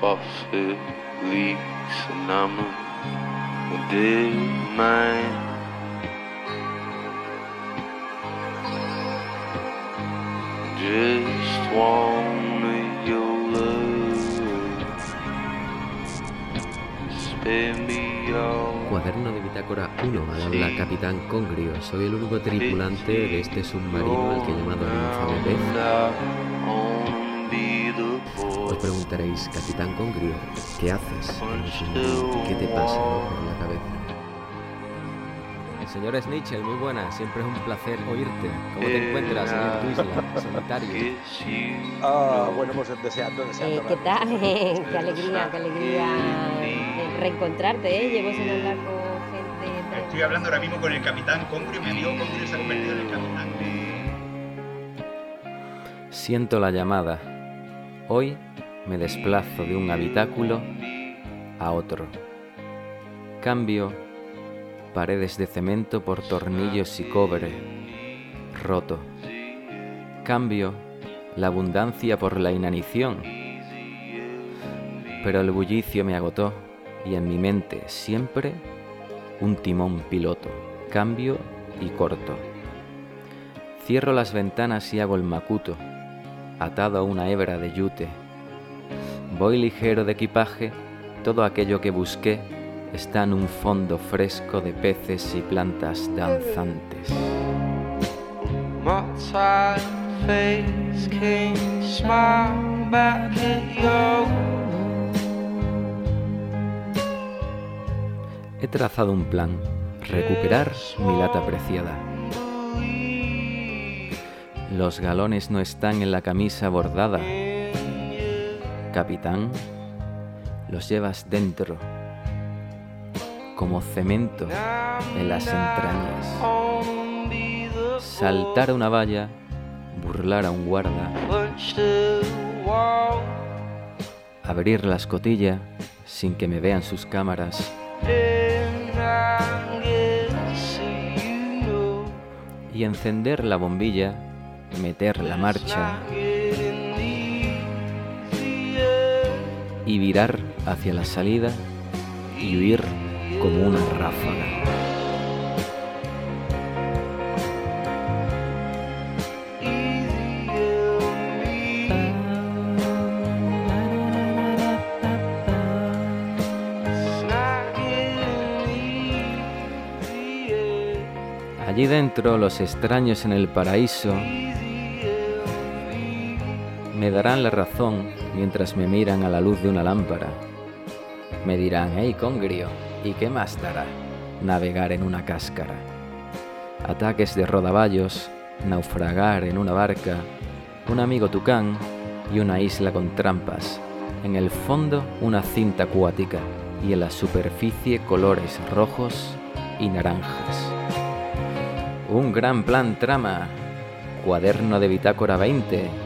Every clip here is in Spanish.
faucet leaks and I'm a dead man. Just wanted your love. Spare me all. Cuaderno de bitácora 1, al habla Capitán Congrio. Soy el único tripulante de este submarino al que he llamado el infame pez. Preguntaréis, Capitán Congrio, ¿qué haces el submarino? ¿Qué te pasa por la cabeza? El señor Snitchell, muy buena, siempre es un placer oírte. ¿Cómo te encuentras en tu isla, solitario? Ah, bueno, pues deseando, deseando. Eh, ¿Qué tal? qué alegría, qué alegría eh, reencontrarte, ¿eh? Llevo sin hablar con gente. Estoy hablando ahora mismo con el capitán Congrio, mi amigo Congrio se ha convertido en el capitán. Siento la llamada. Hoy me desplazo de un habitáculo a otro. Cambio paredes de cemento por tornillos y cobre roto. Cambio la abundancia por la inanición. Pero el bullicio me agotó y en mi mente siempre un timón piloto. Cambio y corto. Cierro las ventanas y hago el macuto, atado a una hebra de yute. Voy ligero de equipaje, todo aquello que busqué está en un fondo fresco de peces y plantas danzantes. He trazado un plan, recuperar mi lata preciada. Los galones no están en la camisa bordada. Capitán, los llevas dentro, como cemento en las entrañas. Saltar a una valla, burlar a un guarda, abrir la escotilla sin que me vean sus cámaras y encender la bombilla, meter la marcha y virar hacia la salida y huir como una ráfaga. Allí dentro los extraños en el paraíso me darán la razón mientras me miran a la luz de una lámpara. Me dirán, hey Congrio, ¿y qué más dará navegar en una cáscara? Ataques de rodaballos, naufragar en una barca, un amigo tucán y una isla con trampas. En el fondo una cinta acuática y en la superficie colores rojos y naranjas. Un gran plan trama. Cuaderno de bitácora 20.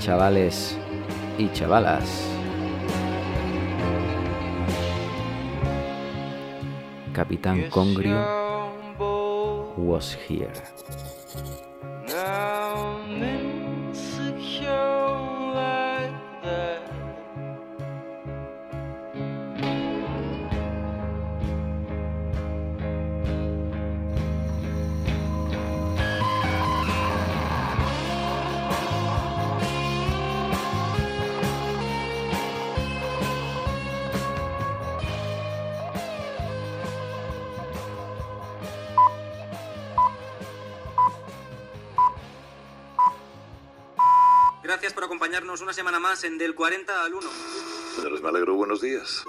Chavales y chavalas. Capitán Congrio was here. Una semana más en Del 40 al 1. Señores, me alegro. Buenos días.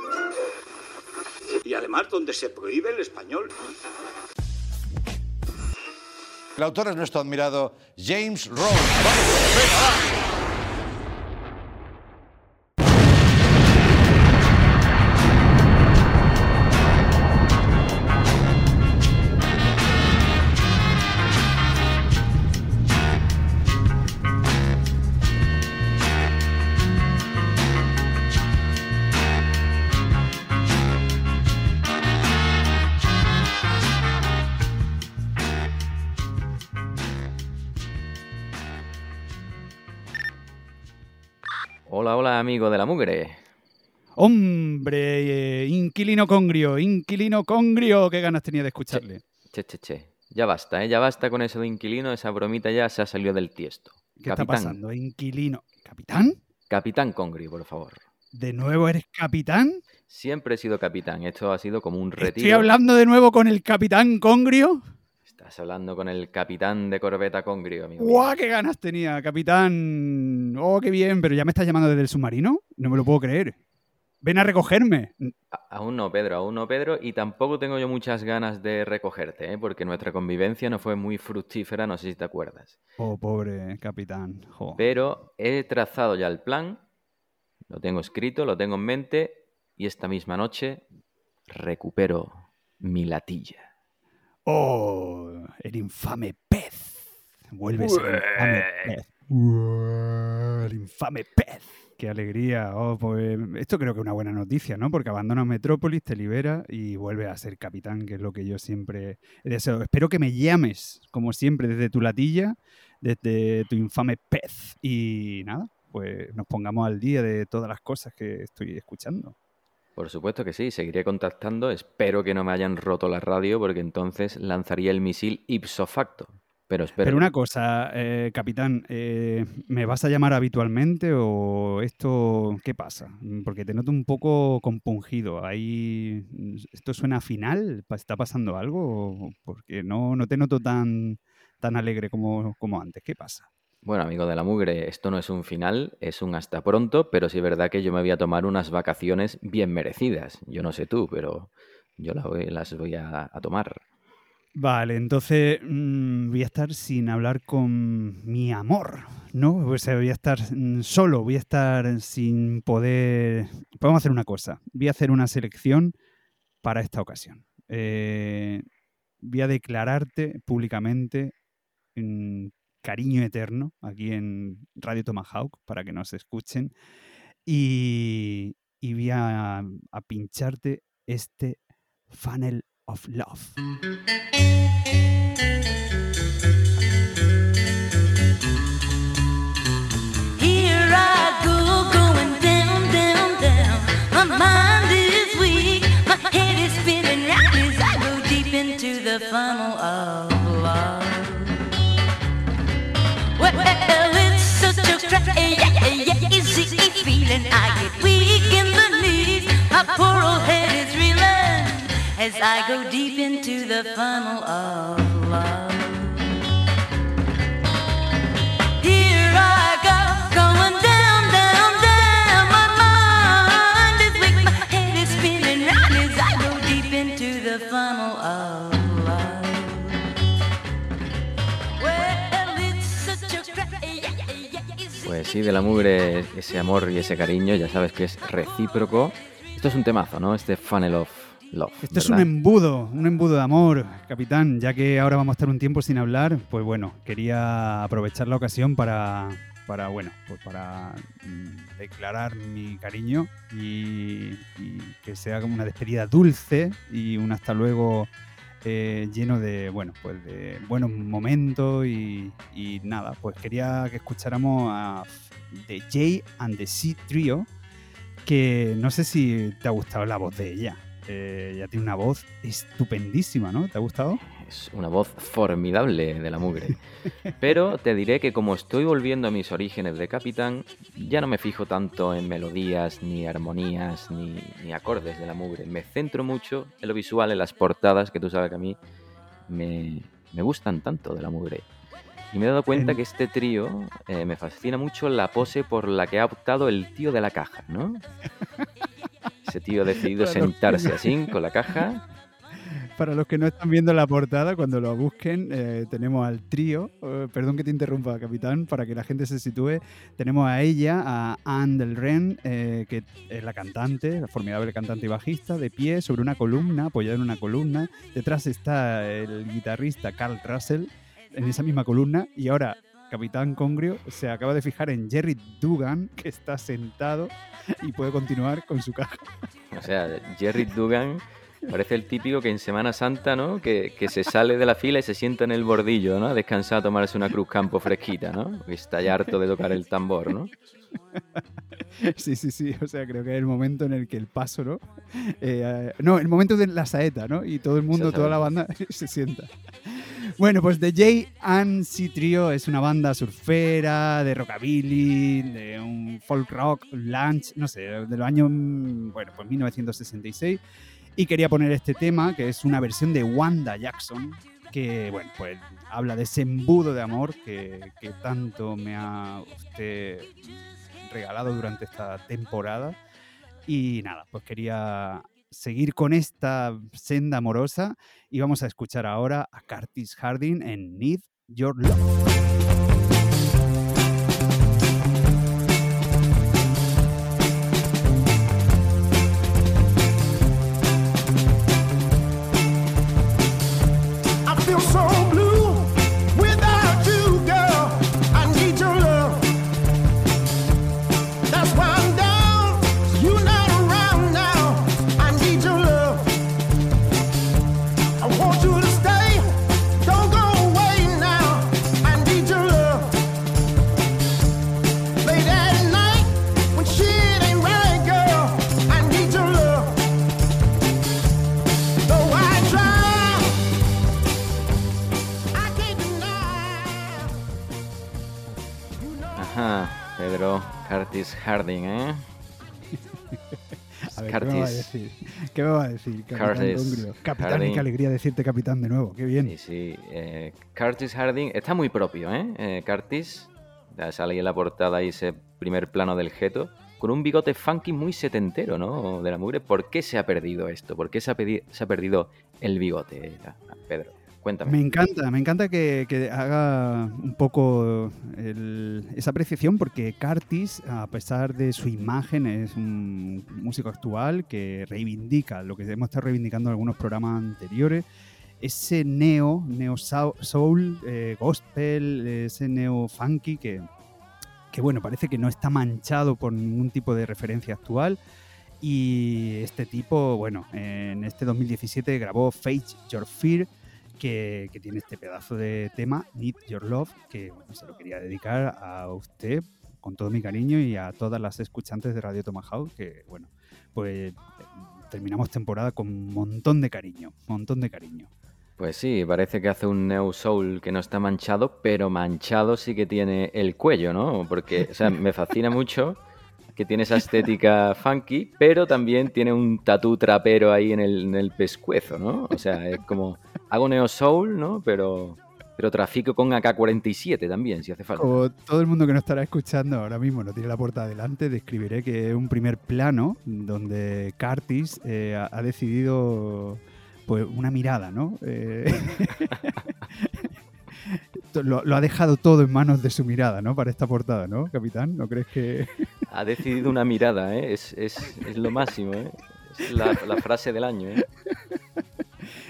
Y además donde se prohíbe el español. El autor es nuestro admirado James Rose. Vamos, venga, va. Hola, hola amigo de la mugre. Hombre, eh, inquilino congrio, inquilino congrio, qué ganas tenía de escucharle. Che, che, che. Ya basta, ¿eh? Ya basta con eso de inquilino, esa bromita ya se ha salido del tiesto. ¿Qué está pasando? Inquilino. ¿Capitán? Capitán Congrio, por favor. ¿De nuevo eres capitán? Siempre he sido capitán. Esto ha sido como un retiro. ¿Estoy hablando de nuevo con el capitán Congrio? Estás hablando con el capitán de corbeta Congrio, amigo. ¡Guau! ¡Qué ganas tenía, capitán! ¡Oh, qué bien! ¿Pero ya me estás llamando desde el submarino? No me lo puedo creer. Ven a recogerme. A- Aún no, Pedro, aún no, Pedro. Y tampoco tengo yo muchas ganas de recogerte, ¿eh? Porque nuestra convivencia no fue muy fructífera, no sé si te acuerdas. Oh, pobre capitán. Jo. Pero he trazado ya el plan, lo tengo escrito, lo tengo en mente, y esta misma noche recupero mi latilla. Oh, el infame pez. Vuelve ese infame pez. Ué, El infame pez. Qué alegría. Oh, pues esto creo que es una buena noticia, ¿no? Porque abandonas Metrópolis, te libera y vuelves a ser capitán, que es lo que yo siempre he deseado. Espero que me llames, como siempre, desde tu latilla, desde tu infame pez. Y nada, pues nos pongamos al día de todas las cosas que estoy escuchando. Por supuesto que sí, seguiré contactando. Espero que no me hayan roto la radio, porque entonces lanzaría el misil ipso facto. Pero espero. Pero una cosa, eh, capitán, eh, ¿me vas a llamar habitualmente o esto qué pasa? Porque te noto un poco compungido. Ahí, ¿Esto suena final? ¿Pa- ¿Está pasando algo? Porque no, no te noto tan, tan alegre como, como antes. ¿Qué pasa? Bueno, amigo de la mugre, esto no es un final, es un hasta pronto, pero sí es verdad que yo me voy a tomar unas vacaciones bien merecidas. Yo no sé tú, pero yo las voy a, tomar. Vale, entonces mm, voy a estar sin hablar con mi amor, ¿no? O sea, voy a estar mm, solo, voy a estar sin poder... A hacer una cosa, voy a hacer una selección para esta ocasión. Eh, voy a declararte públicamente mm, cariño eterno aquí en Radio Tomahawk para que nos escuchen y, y voy a, a pincharte este Funnel of Love. Feeling. I get weak in the knees, my poor old head is reeling as I go deep into the funnel of love. Crazy Pues sí, de la mugre, ese amor y ese cariño, ya sabes que es recíproco. Esto es un temazo, ¿no? Este funnel of love. Esto es un embudo, un embudo de amor, capitán. Ya que ahora vamos a estar un tiempo sin hablar, pues bueno, quería aprovechar la ocasión para, para bueno, pues para mm, declarar mi cariño y, y que sea como una despedida dulce y un hasta luego eh, lleno de, bueno, pues de buenos momentos y, nada, pues quería que escucháramos a The J and the C Trio, que no sé si te ha gustado la voz de ella. Eh, ella tiene una voz estupendísima, ¿no? ¿Te ha gustado? Es una voz formidable de la mugre. Pero te diré que como estoy volviendo a mis orígenes de capitán, ya no me fijo tanto en melodías, ni armonías, ni, ni acordes de la mugre. Me centro mucho en lo visual, en las portadas, que tú sabes que a mí me, me gustan tanto de la mugre. Y me he dado cuenta En- que este trío eh, me fascina mucho la pose por la que ha optado el tío de la caja, ¿no? Ese tío ha decidido sentarse así, con la caja, Para los que no están viendo la portada, cuando lo busquen, eh, tenemos al trío. eh, perdón que te interrumpa, capitán, para que la gente se sitúe. Tenemos a ella, a Anne del Ren, eh, que es la cantante, la formidable cantante y bajista, de pie sobre una columna, apoyada en una columna. Detrás está el guitarrista Carl Russell, en esa misma columna. Y ahora, Capitán Congrio se acaba de fijar en Jerry Dugan, que está sentado y puede continuar con su caja. O sea, Jerry Dugan Parece el típico que en Semana Santa, ¿no? Que, que se sale de la fila y se sienta en el bordillo, ¿no? A descansar a tomarse una cruz campo fresquita, ¿no? Que está ya harto de tocar el tambor, ¿no? Sí, sí, sí. O sea, creo que es el momento en el que el paso, ¿no? Eh, no, el momento de la saeta, ¿no? Y todo el mundo, toda la banda se sienta. Bueno, pues The J and C Trio es una banda surfera, de rockabilly, de un folk rock, lunch, no sé, de los años, mm, bueno, pues 1966. Y quería poner este tema, que es una versión de Wanda Jackson, que, bueno, pues habla de ese embudo de amor que, que tanto me ha usted regalado durante esta temporada. Y nada, pues quería seguir con esta senda amorosa y vamos a escuchar ahora a Curtis Harding en Need Your Love. Curtis? Capitán, y Harding. qué alegría decirte capitán de nuevo, qué bien. Sí, sí. eh, Curtis Harding está muy propio, ¿eh? Eh, Curtis, ya sale ahí en la portada ahí ese primer plano del geto, con un bigote funky muy setentero, ¿no? De la mugre. ¿Por qué se ha perdido esto? ¿Por qué se ha, pedi- se ha perdido el bigote, Ah, Pedro? Me encanta, me encanta que, haga un poco esa apreciación porque Curtis, a pesar de su imagen, es un músico actual que reivindica lo que hemos estado reivindicando en algunos programas anteriores, ese neo, neo soul, eh, gospel, ese neo funky que, que bueno, parece que no está manchado por ningún tipo de referencia actual. Y este tipo, bueno, en este 2017 grabó Face Your Fear, que, tiene este pedazo de tema, Need Your Love, que bueno, se lo quería dedicar a usted con todo mi cariño y a todas las escuchantes de Radio Tomahawk, que bueno, pues terminamos temporada con un montón de cariño, montón de cariño. Pues sí, parece que hace un Neo Soul que no está manchado, pero manchado sí que tiene el cuello, ¿no? Porque, o sea, me fascina mucho que tiene esa estética funky, pero también tiene un tatú trapero ahí en el, en el pescuezo, ¿no? O sea, es como, hago Neo Soul, ¿no? Pero, pero trafico con AK-47 también, si hace falta. Como todo el mundo que nos estará escuchando ahora mismo no tiene la puerta adelante, describiré que es un primer plano donde Curtis eh, ha, ha decidido pues una mirada, ¿no? Eh, lo, lo ha dejado todo en manos de su mirada, ¿no? Para esta portada, ¿no, capitán? ¿No crees que...? Ha decidido una mirada, ¿eh? Es, es, es lo máximo, ¿eh? Es la, la frase del año, ¿eh?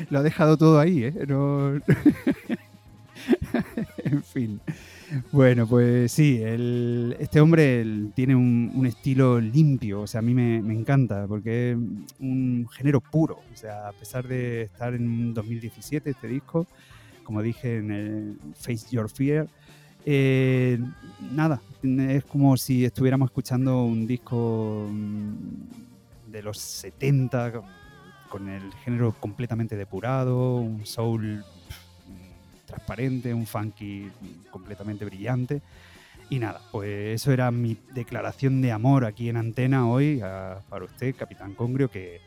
lo ha dejado todo ahí, ¿eh? No... en fin. Bueno, pues sí, el- este hombre el- tiene un, un estilo limpio, o sea, a mí me, me encanta, porque es un género puro, o sea, a pesar de estar en un 2017 este disco, como dije en el Face Your Fear, eh, nada, es como si estuviéramos escuchando un disco mm, de los 70 con el género completamente depurado, un soul pf, transparente, un funky completamente brillante. Y nada, pues eso era mi declaración de amor aquí en antena hoy a- para usted, Capitán Congrio, que,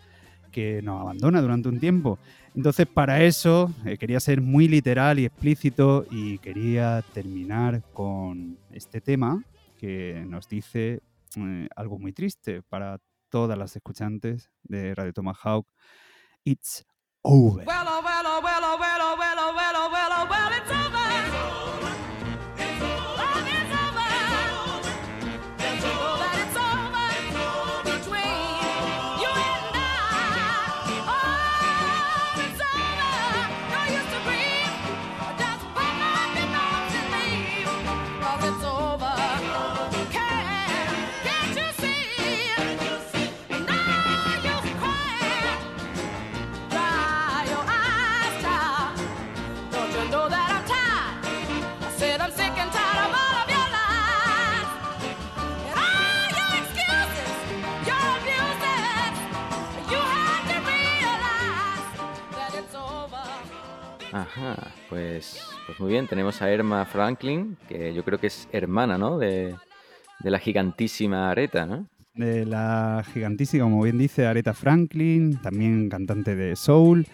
que nos abandona durante un tiempo. Entonces, para eso eh, quería ser muy literal y explícito y quería terminar con este tema que nos dice eh, algo muy triste para todas las escuchantes de Radio Tomahawk. It's over. Ajá, pues, pues muy bien, tenemos a Irma Franklin, que yo creo que es hermana, ¿no? De, la gigantísima Areta, ¿no? De la gigantísima, como bien dice, Aretha Franklin, también cantante de soul.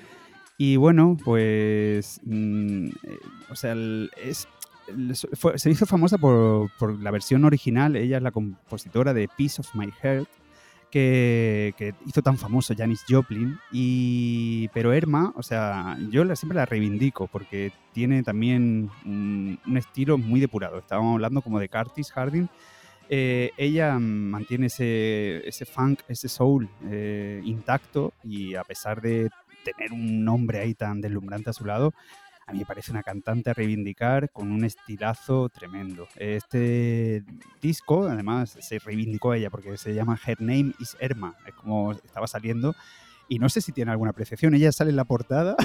Y bueno, pues, mm, o sea, se hizo famosa por, por la versión original. Ella es la compositora de Piece of My Heart, que, hizo tan famoso Janis Joplin. Y, pero Erma, o sea, yo la, siempre la reivindico porque tiene también un, un estilo muy depurado. Estábamos hablando como de Curtis Harding. Eh, ella mantiene ese, ese funk, ese soul eh, intacto y a pesar de tener un nombre ahí tan deslumbrante a su lado, a mí me parece una cantante a reivindicar con un estilazo tremendo. Este disco, además, se reivindicó ella porque se llama Her Name is Erma, es como estaba saliendo. Y no sé si tiene alguna apreciación. Ella sale en la portada.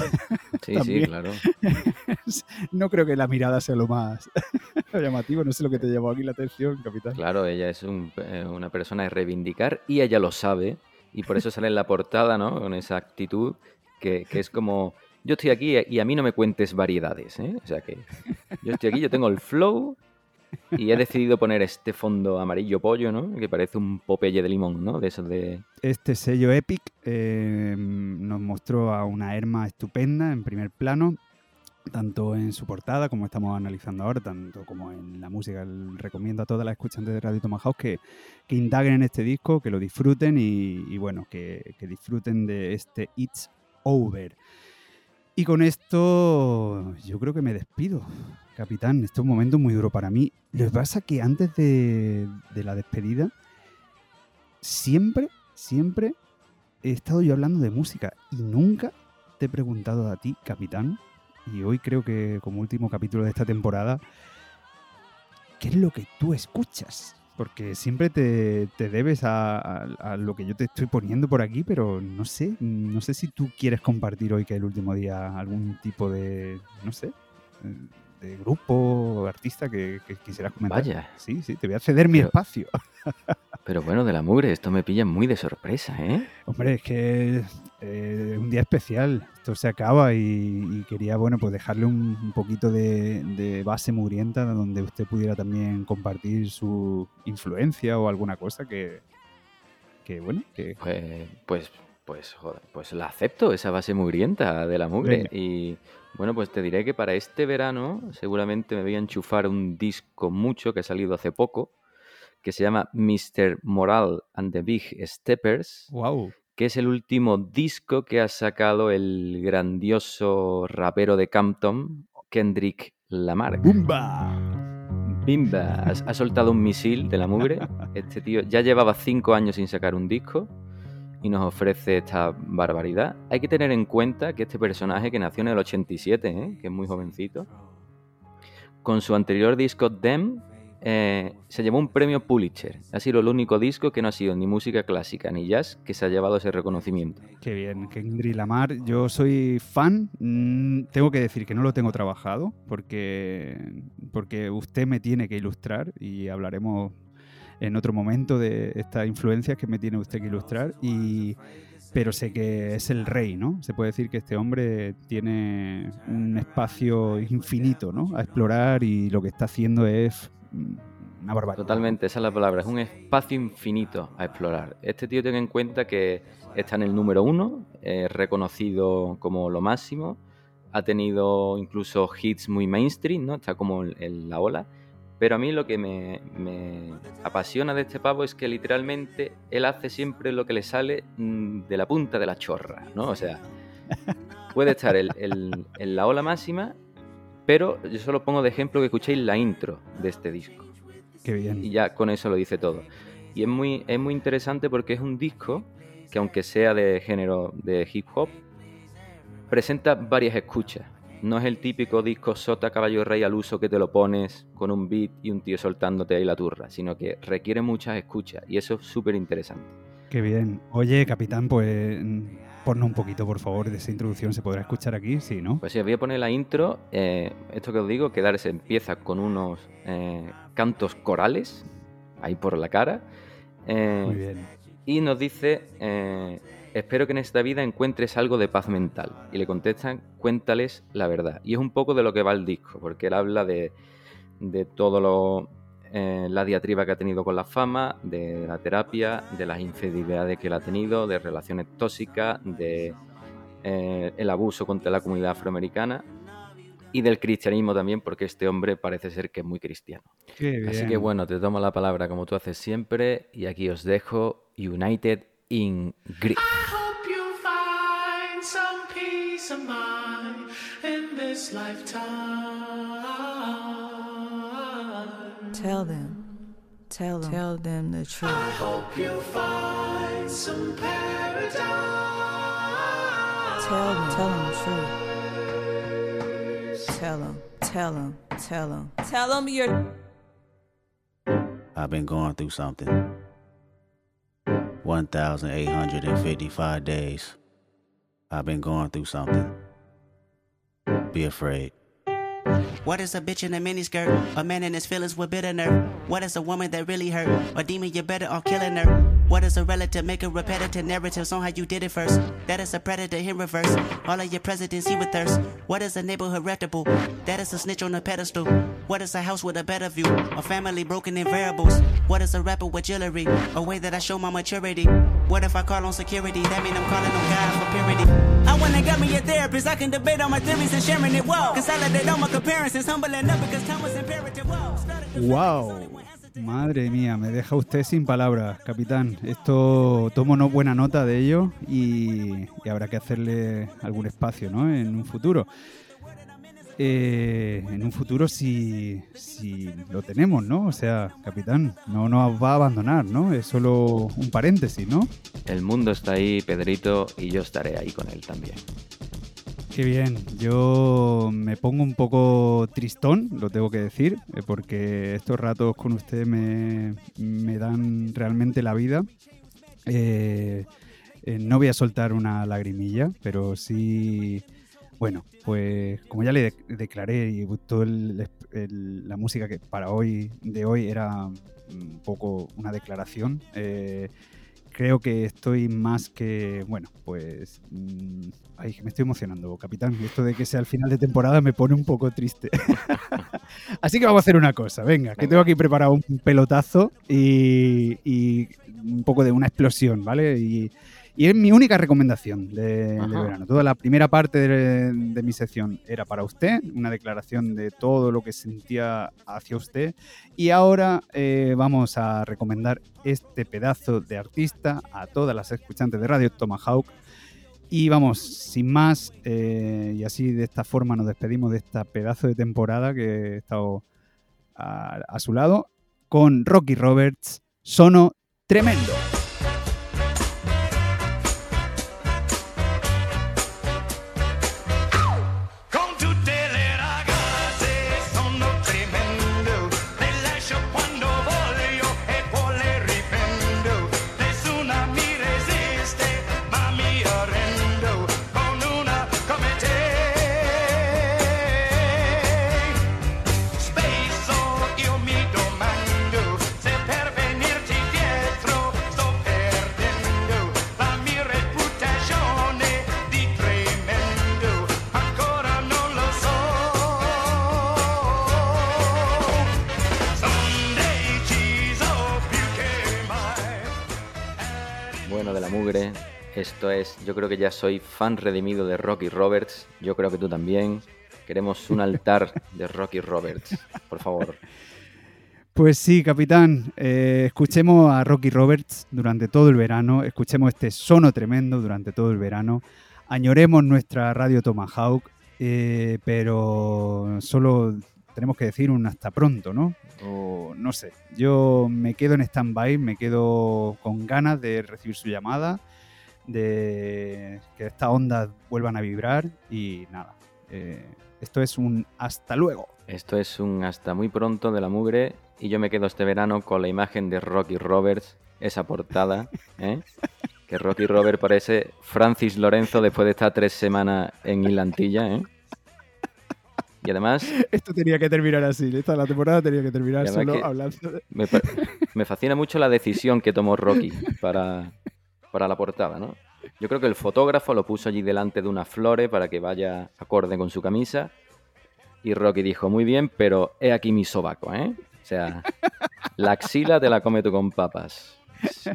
Sí, sí, claro. no creo que la mirada sea lo más llamativo. No sé lo que te llamó aquí la atención, capitán. Claro, ella es un- eh, una persona de reivindicar y ella lo sabe y por eso sale en la portada, ¿no? Con esa actitud que, que es como, yo estoy aquí y a mí no me cuentes variedades, ¿eh? O sea que yo estoy aquí, yo tengo el flow y he decidido poner este fondo amarillo pollo, ¿no? Que parece un popeye de limón, ¿no? De esos de... Este sello Epic eh, nos mostró a una Erma estupenda en primer plano, tanto en su portada, como estamos analizando ahora, tanto como en la música. Recomiendo a todas las escuchantes de Radio Tomahawk que, que indaguen en este disco, que lo disfruten y, bueno, que disfruten de este It's Over. Y con esto yo creo que me despido, capitán. Este es un momento muy duro para mí. Lo que pasa que antes de, de la despedida, siempre, siempre he estado yo hablando de música y nunca te he preguntado a ti, capitán, y hoy creo que como último capítulo de esta temporada, ¿qué es lo que tú escuchas? Porque siempre te, te debes a, lo que yo te estoy poniendo por aquí, pero no sé, no sé si tú quieres compartir hoy que es el último día algún tipo de, no sé, eh, de grupo o artista que, que quisieras comentar. Vaya. Sí, sí, te voy a ceder mi Pero- espacio. Pero bueno, de la mugre, esto me pilla muy de sorpresa, ¿eh? Hombre, es que eh, es un día especial. Esto se acaba y, y quería, bueno, pues dejarle un, un poquito de, de base mugrienta donde usted pudiera también compartir su influencia o alguna cosa que, que bueno, que Pues, pues, pues, joder, pues la acepto, esa base mugrienta de la mugre. Venga. Y bueno, pues te diré que para este verano seguramente me voy a enchufar un disco mucho que ha salido hace poco, que se llama Mr. Moral and the Big Steppers, wow. que es el último disco que ha sacado el grandioso rapero de Campton, Kendrick Lamar. ¡Bumba! Bimba, ha, ha soltado un misil de la mugre. Este tío ya llevaba cinco años sin sacar un disco y nos ofrece esta barbaridad. Hay que tener en cuenta que este personaje que nació en el 87, ¿eh? que es muy jovencito, con su anterior disco Dem, eh, se llevó un premio Pulitzer. Ha sido el único disco que no ha sido ni música clásica ni jazz que se ha llevado ese reconocimiento. Qué bien, Kendrick Lamar. Yo soy fan. mm, Tengo que decir que no lo tengo trabajado porque, porque usted me tiene que ilustrar y hablaremos en otro momento de estas influencias que me tiene usted que ilustrar. Y, pero sé que es el rey, ¿no? Se puede decir que este hombre tiene un espacio infinito, ¿no? A explorar y lo que está haciendo es una barbaridad. Totalmente, esa es la palabra. Es un espacio infinito a explorar. Este tío ten en cuenta que está en el número uno, es reconocido como lo máximo, ha tenido incluso hits muy mainstream, ¿no? Está como en la ola. Pero a mí lo que me, me apasiona de este pavo es que literalmente él hace siempre lo que le sale mm, de la punta de la chorra, ¿no? O sea, puede estar el- el- en la ola máxima, pero yo solo pongo de ejemplo que escuchéis la intro de este disco Qué bien. y ya con eso lo dice todo. Y es muy, es muy interesante porque es un disco que aunque sea de género de hip hop, presenta varias escuchas. No es el típico disco sota caballo rey al uso que te lo pones con un beat y un tío soltándote ahí la turra, sino que requiere muchas escuchas y eso es súper interesante. Qué bien. Oye, capitán, pues ponnos un poquito, por favor, de esa introducción. ¿Se podrá escuchar aquí? Sí, ¿no? Pues si os voy a poner la intro, eh, esto que os digo, quedarse empieza con unos eh, cantos corales, ahí por la cara. eh, Muy bien. Y nos dice, espero que en esta vida encuentres algo de paz mental. Y le contestan, cuéntales la verdad. Y es un poco de lo que va el disco, porque él habla de, de todo lo, eh, la diatriba que ha tenido con la fama, de la terapia, de las infidelidades que él ha tenido, de relaciones tóxicas, de eh, el abuso contra la comunidad afroamericana y del cristianismo también, porque este hombre parece ser que es muy cristiano. Así que bueno, te tomo la palabra como tú haces siempre y aquí os dejo United in Grief. hope you find some peace of mind in this lifetime. Tell them, tell them, tell them the truth. I hope you find some paradise. Tell them, tell them the truth. Tell them, tell them, tell them, tell them you're. I've been going through something. 1,855 days. I've been going through something. Be afraid. What is a bitch in a miniskirt? A man in his feelings with bitter nerve. What is a woman that really hurt? A demon, you better off killing her. What is a relative? Make a repetitive narratives on how you did it first. That is a predator in reverse. All of your presidents, he with thirst. What is a neighborhood reputable? That is a snitch on a pedestal. What is a house with a better view? A family broken in variables. What is a rapper with jewelry? A way that I show my maturity. What if I call on security? That mean I'm calling on God for purity. I wanna got me a therapist. I can debate all my theories and sharing it. Whoa. Consolidate all my comparisons. Humbling up because time was imperative. Whoa. ¡Wow! Madre mía, me deja usted sin palabras, capitán. Esto tomo buena nota de ello y, y habrá que hacerle algún espacio, ¿no? En un futuro. Eh, en un futuro si, si lo tenemos, ¿no? O sea, capitán, no nos va a abandonar, ¿no? Es solo un paréntesis, ¿no? El mundo está ahí, Pedrito, y yo estaré ahí con él también. Qué bien, yo me pongo un poco tristón, lo tengo que decir, eh, porque estos ratos con usted me, dan realmente la vida. Eh, eh, no voy a soltar una lagrimilla, pero sí, bueno, pues como ya le de- declaré y toda la música que para hoy de hoy era un poco una declaración. Creo que estoy más que, bueno, pues... mm, ay, que me estoy emocionando, capitán. Esto de que sea el final de temporada me pone un poco triste. Así que vamos a hacer una cosa, venga, que tengo aquí preparado un pelotazo y, y un poco de una explosión, ¿vale? Y, y es mi única recomendación de, verano. Toda la primera parte de, de mi sección era para usted, una declaración de todo lo que sentía hacia usted. Y ahora eh, vamos a recomendar este pedazo de artista a todas las escuchantes de Radio Tomahawk. Y vamos, sin más, eh, y así de esta forma nos despedimos de esta pedazo de temporada que he estado a, a su lado con Rocky Roberts, Sono Tremendo. Esto es, yo creo que ya soy fan redimido de Rocky Roberts, yo creo que tú también. Queremos un altar de Rocky Roberts, por favor. Pues sí, capitán. eh, escuchemos a Rocky Roberts durante todo el verano. Escuchemos este sono tremendo durante todo el verano. Añoremos nuestra radio Tomahawk, eh, pero solo tenemos que decir un hasta pronto, ¿no? O no sé. Yo me quedo en stand-by, me quedo con ganas de recibir su llamada, de que estas ondas vuelvan a vibrar y nada. eh, esto es un hasta luego. Esto es un hasta muy pronto de la mugre y yo me quedo este verano con la imagen de Rocky Roberts, esa portada, ¿eh? que Rocky Robert parece Francis Lorenzo después de estar tres semanas en Islantilla, ¿eh? Y además, Esto tenía que terminar así. Esta la temporada tenía que terminar solo que hablando de... me, pa- me fascina mucho la decisión que tomó Rocky para, para la portada, ¿no? Yo creo que el fotógrafo lo puso allí delante de unas flores para que vaya acorde con su camisa. Y Rocky dijo, muy bien, pero he aquí mi sobaco, ¿eh? O sea, la axila te la come tú con papas.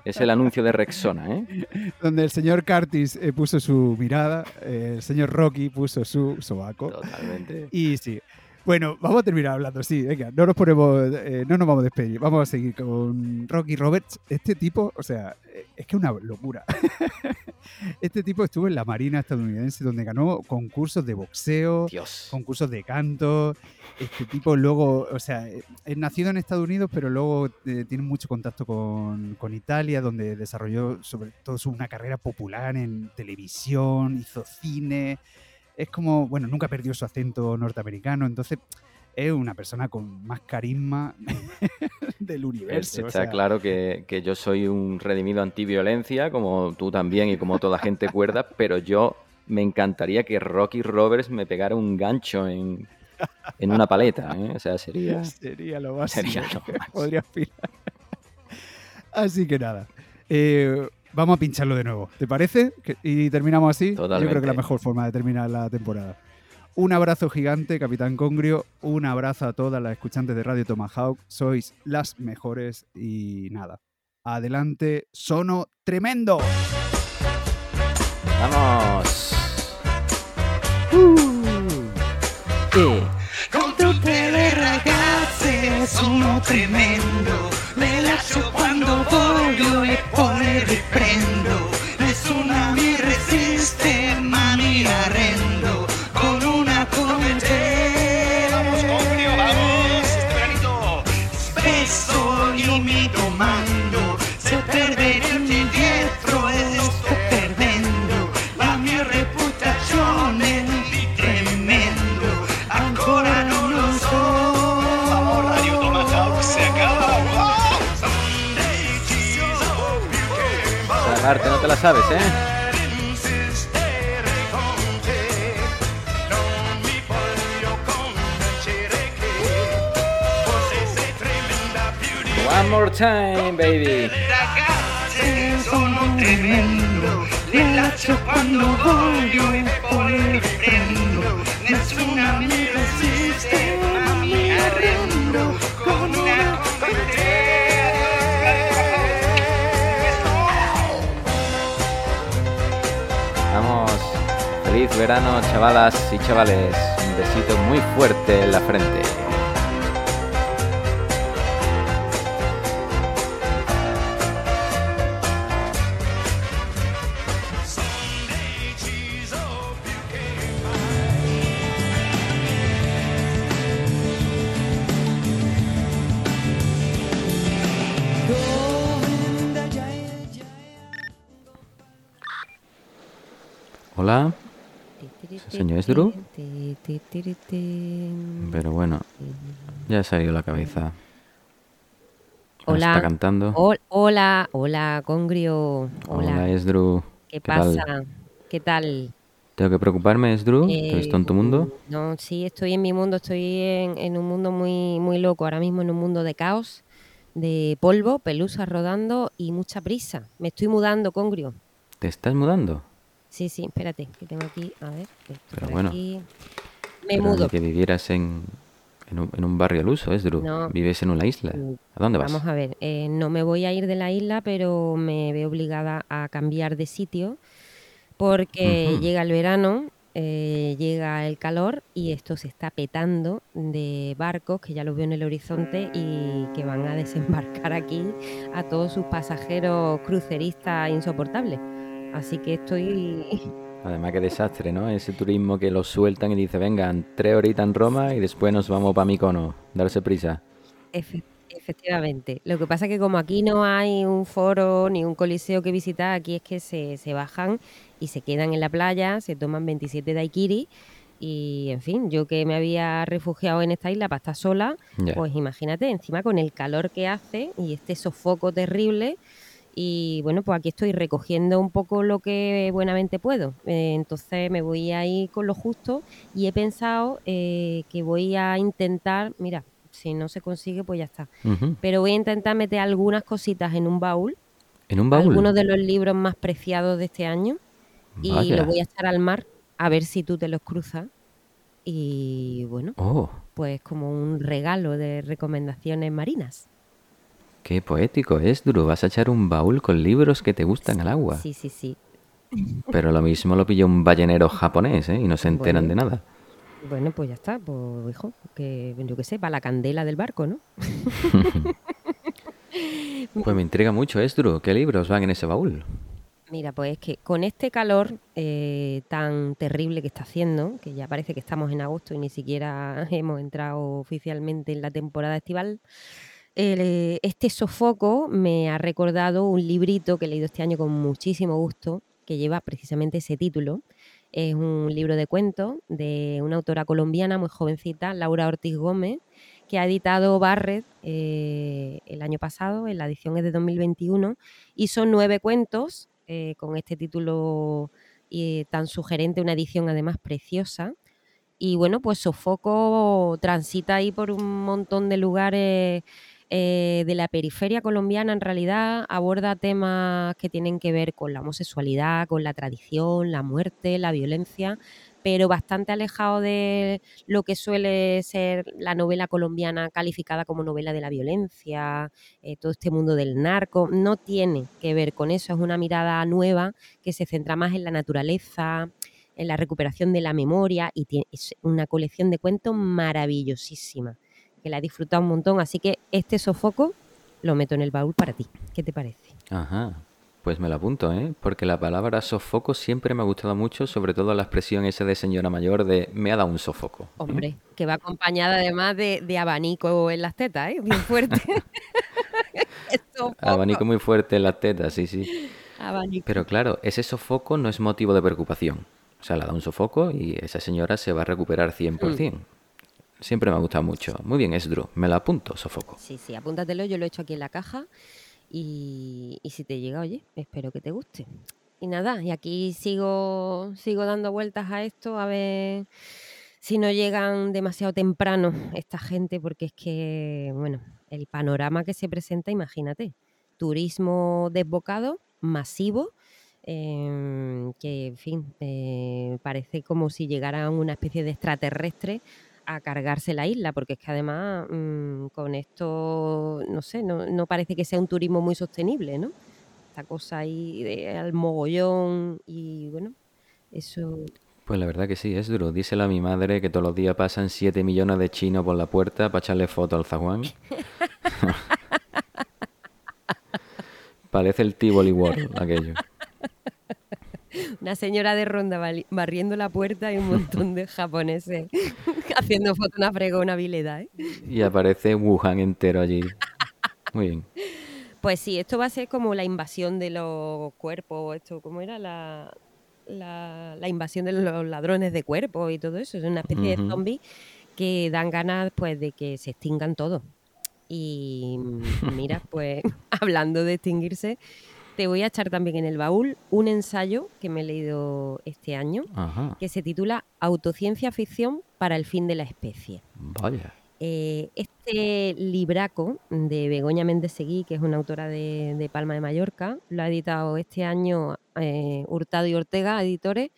Es- el anuncio de Rexona, ¿eh? Donde el señor Curtis eh, puso su mirada, eh, el señor Rocky puso su sobaco. Totalmente. Y sí. Bueno, vamos a terminar hablando, sí, venga, no nos ponemos, eh, no nos vamos a despedir, vamos a seguir con Rocky Roberts. Este tipo, o sea, eh, es que es una locura. este tipo estuvo en la Marina estadounidense donde ganó concursos de boxeo, concursos de canto. Este tipo luego, o sea, eh, es nacido en Estados Unidos, pero luego eh, tiene mucho contacto con, con Italia, donde desarrolló sobre todo una carrera popular en televisión, hizo cine. Es como, bueno, nunca perdió su acento norteamericano, entonces es una persona con más carisma del universo. o Está sea, claro que, que yo soy un redimido antiviolencia, como tú también y como toda gente cuerda, pero yo me encantaría que Rocky Roberts me pegara un gancho en, en una paleta. ¿eh? O sea, sería... Sería lo más Sería lo que podría aspirar. Así que nada. eh, vamos a pincharlo de nuevo. ¿Te parece? Y terminamos así. Yo creo que es la Totalmente. mejor forma de terminar la temporada. Un abrazo gigante, Capitán Congrio. Un abrazo a todas las escuchantes de Radio Tomahawk. Sois las mejores y nada. Adelante, sono tremendo. ¡Vamos! Eh. Con tutte le ragazze sono tremendo Le lascio quando voglio e poi le riprendo No te la sabes, ¿eh? One more time, baby. tremendo Feliz verano, chavalas y chavales. Un besito muy fuerte en la frente. Señor Esdru. Pero bueno, ya ha salido la cabeza. Hola. Está cantando. Hol- Hola, hola, Congrio. Hola, Hola. Esdru. ¿Qué, tal? pasa? ¿Qué tal? ¿Tengo que preocuparme, Esdru? ¿Te ves Eh, en tu mundo? No, sí, estoy en mi mundo, estoy en, en un mundo muy, muy loco, ahora mismo en un mundo de caos, de polvo, pelusas rodando y mucha prisa. Me estoy mudando, Congrio. ¿Te estás mudando? Sí, sí, espérate, que tengo aquí, a ver. Pero bueno. aquí. Me Pero mudo. ni que vivieras en, en, un, en un barrio al uso, Esdru. No. Vives en una isla. Mm, ¿A dónde vas? Vamos a ver, eh, no me voy a ir de la isla, pero me veo obligada a cambiar de sitio porque llega el verano, eh, llega el calor y esto se está petando de barcos que ya los veo en el horizonte y que van a desembarcar aquí a todos sus pasajeros cruceristas insoportables. Así que estoy Además, qué desastre, ¿no? Ese turismo que lo sueltan y dice, vengan, tres horitas en Roma y después nos vamos para Mykonos. Darse prisa. Efe- efectivamente. Lo que pasa es que como aquí no hay un foro ni un coliseo que visitar, aquí es que se, se bajan y se quedan en la playa, se toman 27 daiquiri y, en fin, yo que me había refugiado en esta isla para estar sola, pues imagínate, encima con el calor que hace y este sofoco terrible. Y bueno, pues aquí estoy recogiendo un poco lo que buenamente puedo. Eh, entonces me voy a ir con lo justo y he pensado eh, que voy a intentar, mira, si no se consigue, pues ya está. Pero voy a intentar meter algunas cositas en un baúl, ¿En un baúl? algunos de los libros más preciados de este año. y Vaya. lo voy a echar al mar a ver si tú te los cruzas. Y bueno, Oh, pues como un regalo de recomendaciones marinas. Qué poético es, Duro. Vas a echar un baúl con libros que te gustan al agua. Sí, sí, sí. Pero lo mismo lo pilla un ballenero japonés, ¿eh? Y no se enteran de nada. Bueno, pues ya está, pues hijo, que yo qué sé, para la candela del barco, ¿no? Pues me intriga mucho, es Duro. ¿Qué libros van en ese baúl? Mira, pues es que con este calor eh, tan terrible que está haciendo, que ya parece que estamos en agosto y ni siquiera hemos entrado oficialmente en la temporada estival, eh, este sofoco me ha recordado un librito que he leído este año con muchísimo gusto, que lleva precisamente ese título. Es un libro de cuentos de una autora colombiana muy jovencita, Laura Ortiz Gómez, que ha editado Barret eh, el año pasado, en la edición es de 2021, y son nueve cuentos eh, con este título tan sugerente, una edición además preciosa. Y bueno, pues Sofoco transita ahí por un montón de lugares eh, de la periferia colombiana, en realidad aborda temas que tienen que ver con la homosexualidad, con la tradición, la muerte, la violencia, pero bastante alejado de lo que suele ser la novela colombiana calificada como novela de la violencia, eh, todo este mundo del narco, no tiene que ver con eso, es una mirada nueva que se centra más en la naturaleza, en la recuperación de la memoria y tiene, es una colección de cuentos maravillosísima, que la he disfrutado un montón, así que este sofoco lo meto en el baúl para ti. ¿Qué te parece? Ajá. Pues me lo apunto, ¿eh? Porque la palabra sofoco siempre me ha gustado mucho, sobre todo la expresión esa de señora mayor de me ha dado un sofoco. Hombre, que va acompañada además de, de abanico en las tetas, ¿eh? Bien fuerte. Abanico muy fuerte en las tetas, sí, sí. Abanico. Pero claro, ese sofoco no es motivo de preocupación. O sea, le da un sofoco y esa señora se va a recuperar 100%. Siempre me ha gustado mucho. Muy bien, Esdru. Me lo apunto, sofoco. Sí, sí, apúntatelo, yo lo he hecho aquí en la caja y, y si te llega, oye, espero que te guste. Y nada, y aquí sigo, sigo dando vueltas a esto a ver si no llegan demasiado temprano esta gente, porque es que, bueno, el panorama que se presenta, imagínate, turismo desbocado, masivo, em, que, en fin, eh, parece como si llegaran una especie de extraterrestre a cargarse la isla, porque es que además mm, con esto, no sé, no, no parece que sea un turismo muy sostenible, ¿no? Esta cosa ahí de al mogollón y bueno, eso Pues la verdad que sí, es duro. Díselo a mi madre que todos los días pasan 7 millones de chinos por la puerta para echarle foto al zaguán. Parece el Tivoli World, aquello. Una señora de ronda barriendo la puerta y un montón de japoneses haciendo foto una fregona vileda, ¿eh? Y aparece Wuhan entero allí. Muy bien. Pues sí, esto va a ser como la invasión de los cuerpos, esto, ¿cómo era? La, la, la invasión de los ladrones de cuerpos y todo eso. Es una especie de zombies que dan ganas pues de que se extingan todos. Y mm, mira, pues hablando de extinguirse, te voy a echar también en el baúl un ensayo que me he leído este año, Ajá. que se titula Autociencia ficción para el fin de la especie. Vaya. Eh, este libraco de Begoña Méndez Seguí, que es una autora de, de Palma de Mallorca, lo ha editado este año eh, Hurtado y Ortega, editores.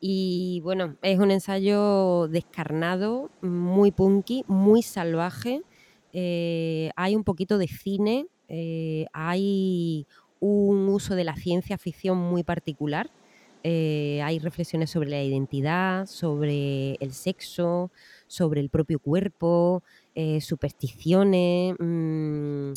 Y bueno, es un ensayo descarnado, muy punky, muy salvaje. Eh, hay un poquito de cine, hay un uso de la ciencia ficción muy particular. Eh, hay reflexiones sobre la identidad, sobre el sexo, sobre el propio cuerpo, eh, supersticiones. mm,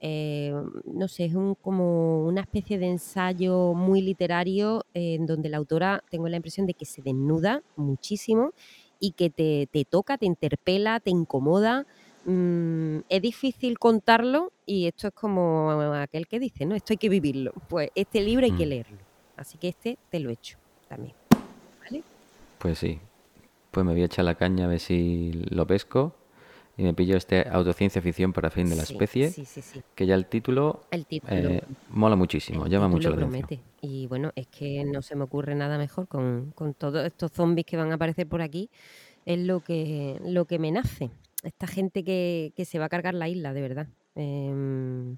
eh, no sé, es un, como una especie de ensayo muy literario en donde la autora tengo la impresión de que se desnuda muchísimo y que te, te toca, te interpela, te incomoda. Mm, es difícil contarlo y esto es como aquel que dice, ¿no? Esto hay que vivirlo. Pues este libro hay que Mm. leerlo. Así que este te lo he hecho también. ¿Vale? Pues sí. Pues me voy a echar la caña a ver si lo pesco. Y me pillo este autociencia ficción para fin de la Sí, especie. sí, sí. Que ya el título, El título- eh, mola muchísimo, llama título mucho la atención. promete. Y bueno, es que no se me ocurre nada mejor con, con todos estos zombies que van a aparecer por aquí. Es lo que, lo que me nace. Esta gente que, que se va a cargar la isla, de verdad. Em,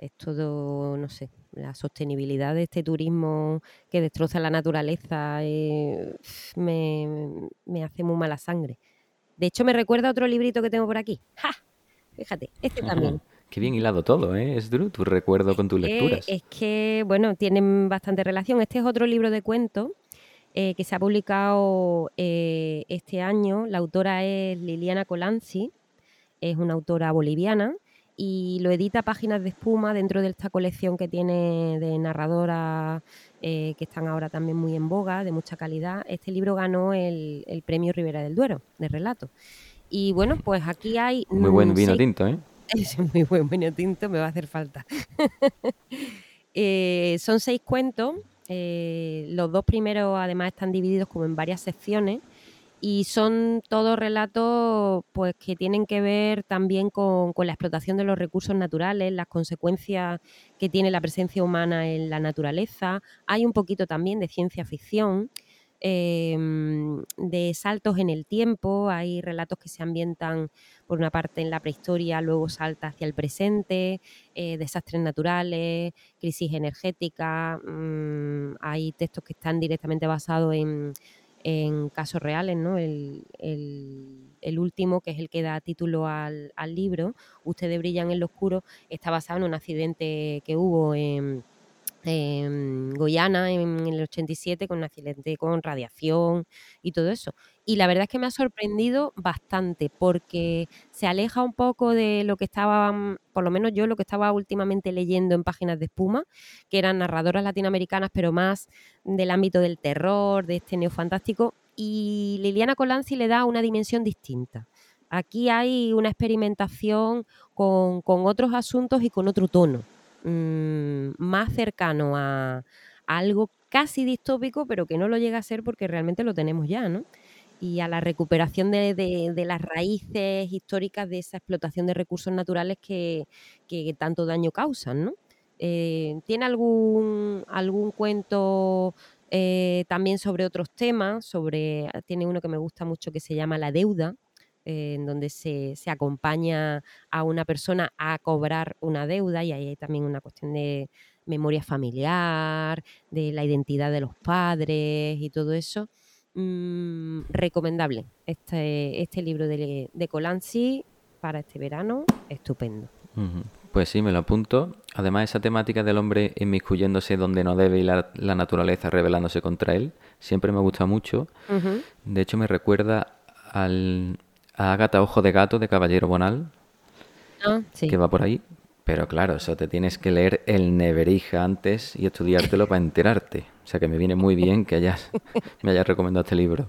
Es todo, no sé, la sostenibilidad de este turismo que destroza la naturaleza eh, me, me hace muy mala sangre. De hecho, me recuerda a otro librito que tengo por aquí. ¡Ja! Fíjate, este también. Qué bien hilado todo, ¿eh? Es Drew, tu recuerdo con tus Eh, lecturas. es que, bueno, tienen bastante relación. Este es otro libro de cuentos eh, que se ha publicado eh, este año. La autora es Liliana Colanzi, es una autora boliviana y lo edita Páginas de Espuma dentro de esta colección que tiene de narradoras eh, que están ahora también muy en boga, de mucha calidad. Este libro ganó el, el premio Ribera del Duero de relato. Y bueno, pues aquí hay... Muy buen mm, vino tinto, ¿eh? es muy buen vino tinto, me va a hacer falta. Eh, son seis cuentos. Eh, los dos primeros además están divididos como en varias secciones y son todos relatos pues que tienen que ver también con, con la explotación de los recursos naturales, las consecuencias que tiene la presencia humana en la naturaleza. Hay un poquito también de ciencia ficción, em, de saltos en el tiempo. Hay relatos que se ambientan por una parte en la prehistoria, luego salta hacia el presente, eh, desastres naturales, crisis energética. mm, hay textos que están directamente basados en, en casos reales, ¿no? El, el- último, que es el que da título al, al libro, Ustedes brillan en lo oscuro, está basado en un accidente que hubo en, en Guyana en el 87 con un accidente con radiación y todo eso. Y la verdad es que me ha sorprendido bastante porque se aleja un poco de lo que estaba, mm, por lo menos yo lo que estaba últimamente leyendo en páginas de espuma, que eran narradoras latinoamericanas, pero más del ámbito del terror, de este neofantástico. Y Liliana Colanzi le da una dimensión distinta. Aquí hay una experimentación con, con otros asuntos y con otro tono, mm, más cercano a, algo casi distópico, pero que no lo llega a ser porque realmente lo tenemos ya, ¿no? Y a la recuperación de, de- de las raíces históricas de esa explotación de recursos naturales que, que tanto daño causan, ¿no? Eh, ¿Tiene algún, algún cuento eh, también sobre otros temas? Sobre, tiene uno que me gusta mucho que se llama La deuda, eh, en donde se, se acompaña a una persona a cobrar una deuda y ahí hay también una cuestión de memoria familiar, de la identidad de los padres y todo eso. Mm, recomendable este, este libro de, de Colanzi para este verano, estupendo. Pues sí, me lo apunto. Además, esa temática del hombre inmiscuyéndose donde no debe y la, la naturaleza rebelándose contra él, siempre me gusta mucho. De hecho, me recuerda al, a Ágata Ojo de Gato de Caballero Bonal, Ah, sí. que va por ahí. Pero claro, eso te tienes que leer el Neverija antes y estudiártelo para enterarte. O sea que me viene muy bien que hayas, me hayas recomendado este libro.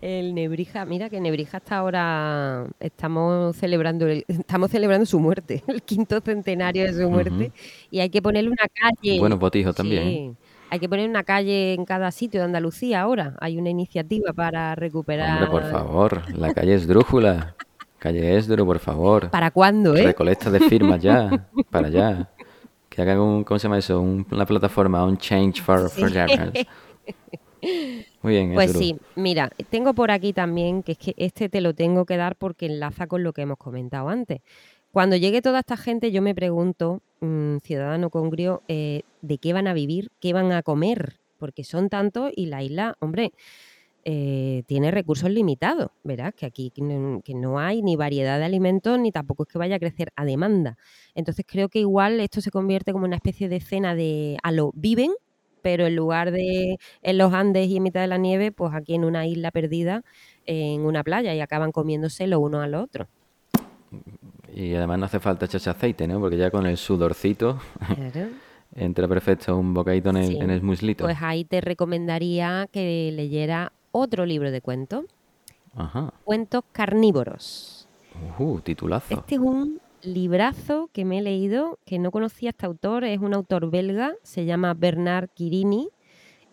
El Nebrija, mira que Nebrija hasta ahora estamos celebrando el- estamos celebrando su muerte, el quinto centenario de su muerte, y hay que ponerle una calle. Buenos botijos también, Sí, ¿eh? Hay que poner una calle en cada sitio de Andalucía ahora. Hay una iniciativa para recuperar. Hombre, por favor, la calle Esdrújula. Calle Esdru, por favor. ¿Para cuándo, eh? Recolecta de firmas ya, para allá. Que hagan un, ¿cómo se llama eso? Un- una plataforma, un change for, for Sí. Japanese. Muy bien, Pues Esdru. sí, mira, tengo por aquí también, que es que este te lo tengo que dar porque enlaza con lo que hemos comentado antes. Cuando llegue toda esta gente, yo me pregunto, ciudadano congrio, eh, ¿de qué van a vivir? ¿Qué van a comer? Porque son tantos y la isla, hombre, eh, tiene recursos limitados, ¿verdad? Que aquí no, hay ni variedad de alimentos ni tampoco es que vaya a crecer a demanda. Entonces creo que igual esto se convierte como una especie de escena de a lo viven, pero en lugar de en los Andes y en mitad de la nieve, pues aquí en una isla perdida, en una playa y acaban comiéndose lo uno al otro. Y además no hace falta echarse aceite, ¿no? Porque ya con el sudorcito Claro. entra perfecto un bocadito en el, Sí. en el muslito. Pues ahí te recomendaría que leyera otro libro de cuentos, Ajá. Cuentos carnívoros. Uh, titulazo. Este es un librazo que me he leído, que no conocía a este autor, es un autor belga, se llama Bernard Quirini.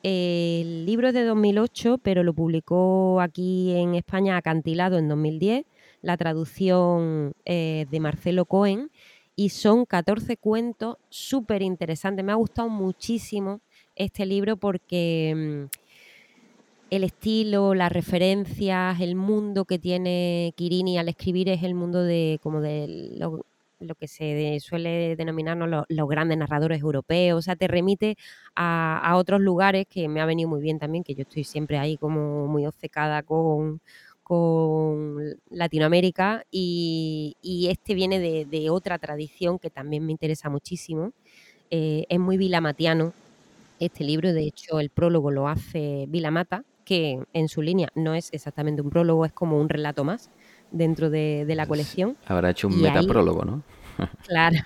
El libro es de 2008, pero lo publicó aquí en España Acantilado en 2010, la traducción eh, de Marcelo Cohen, y son 14 cuentos súper interesantes. Me ha gustado muchísimo este libro porque mm, el estilo, las referencias, el mundo que tiene Kirini al escribir es el mundo de como de lo, que se suele denominarnos lo- los grandes narradores europeos, o sea, te remite a, a otros lugares que me ha venido muy bien también, que yo estoy siempre ahí como muy obcecada con, con Latinoamérica y, y este viene de, de otra tradición que también me interesa muchísimo. Eh, es muy vilamatiano este libro, de hecho el prólogo lo hace Vilamata, que en su línea no es exactamente un prólogo, es como un relato más dentro de, de la colección. Habrá hecho un Y ahí- metaprólogo, ¿no? Claro.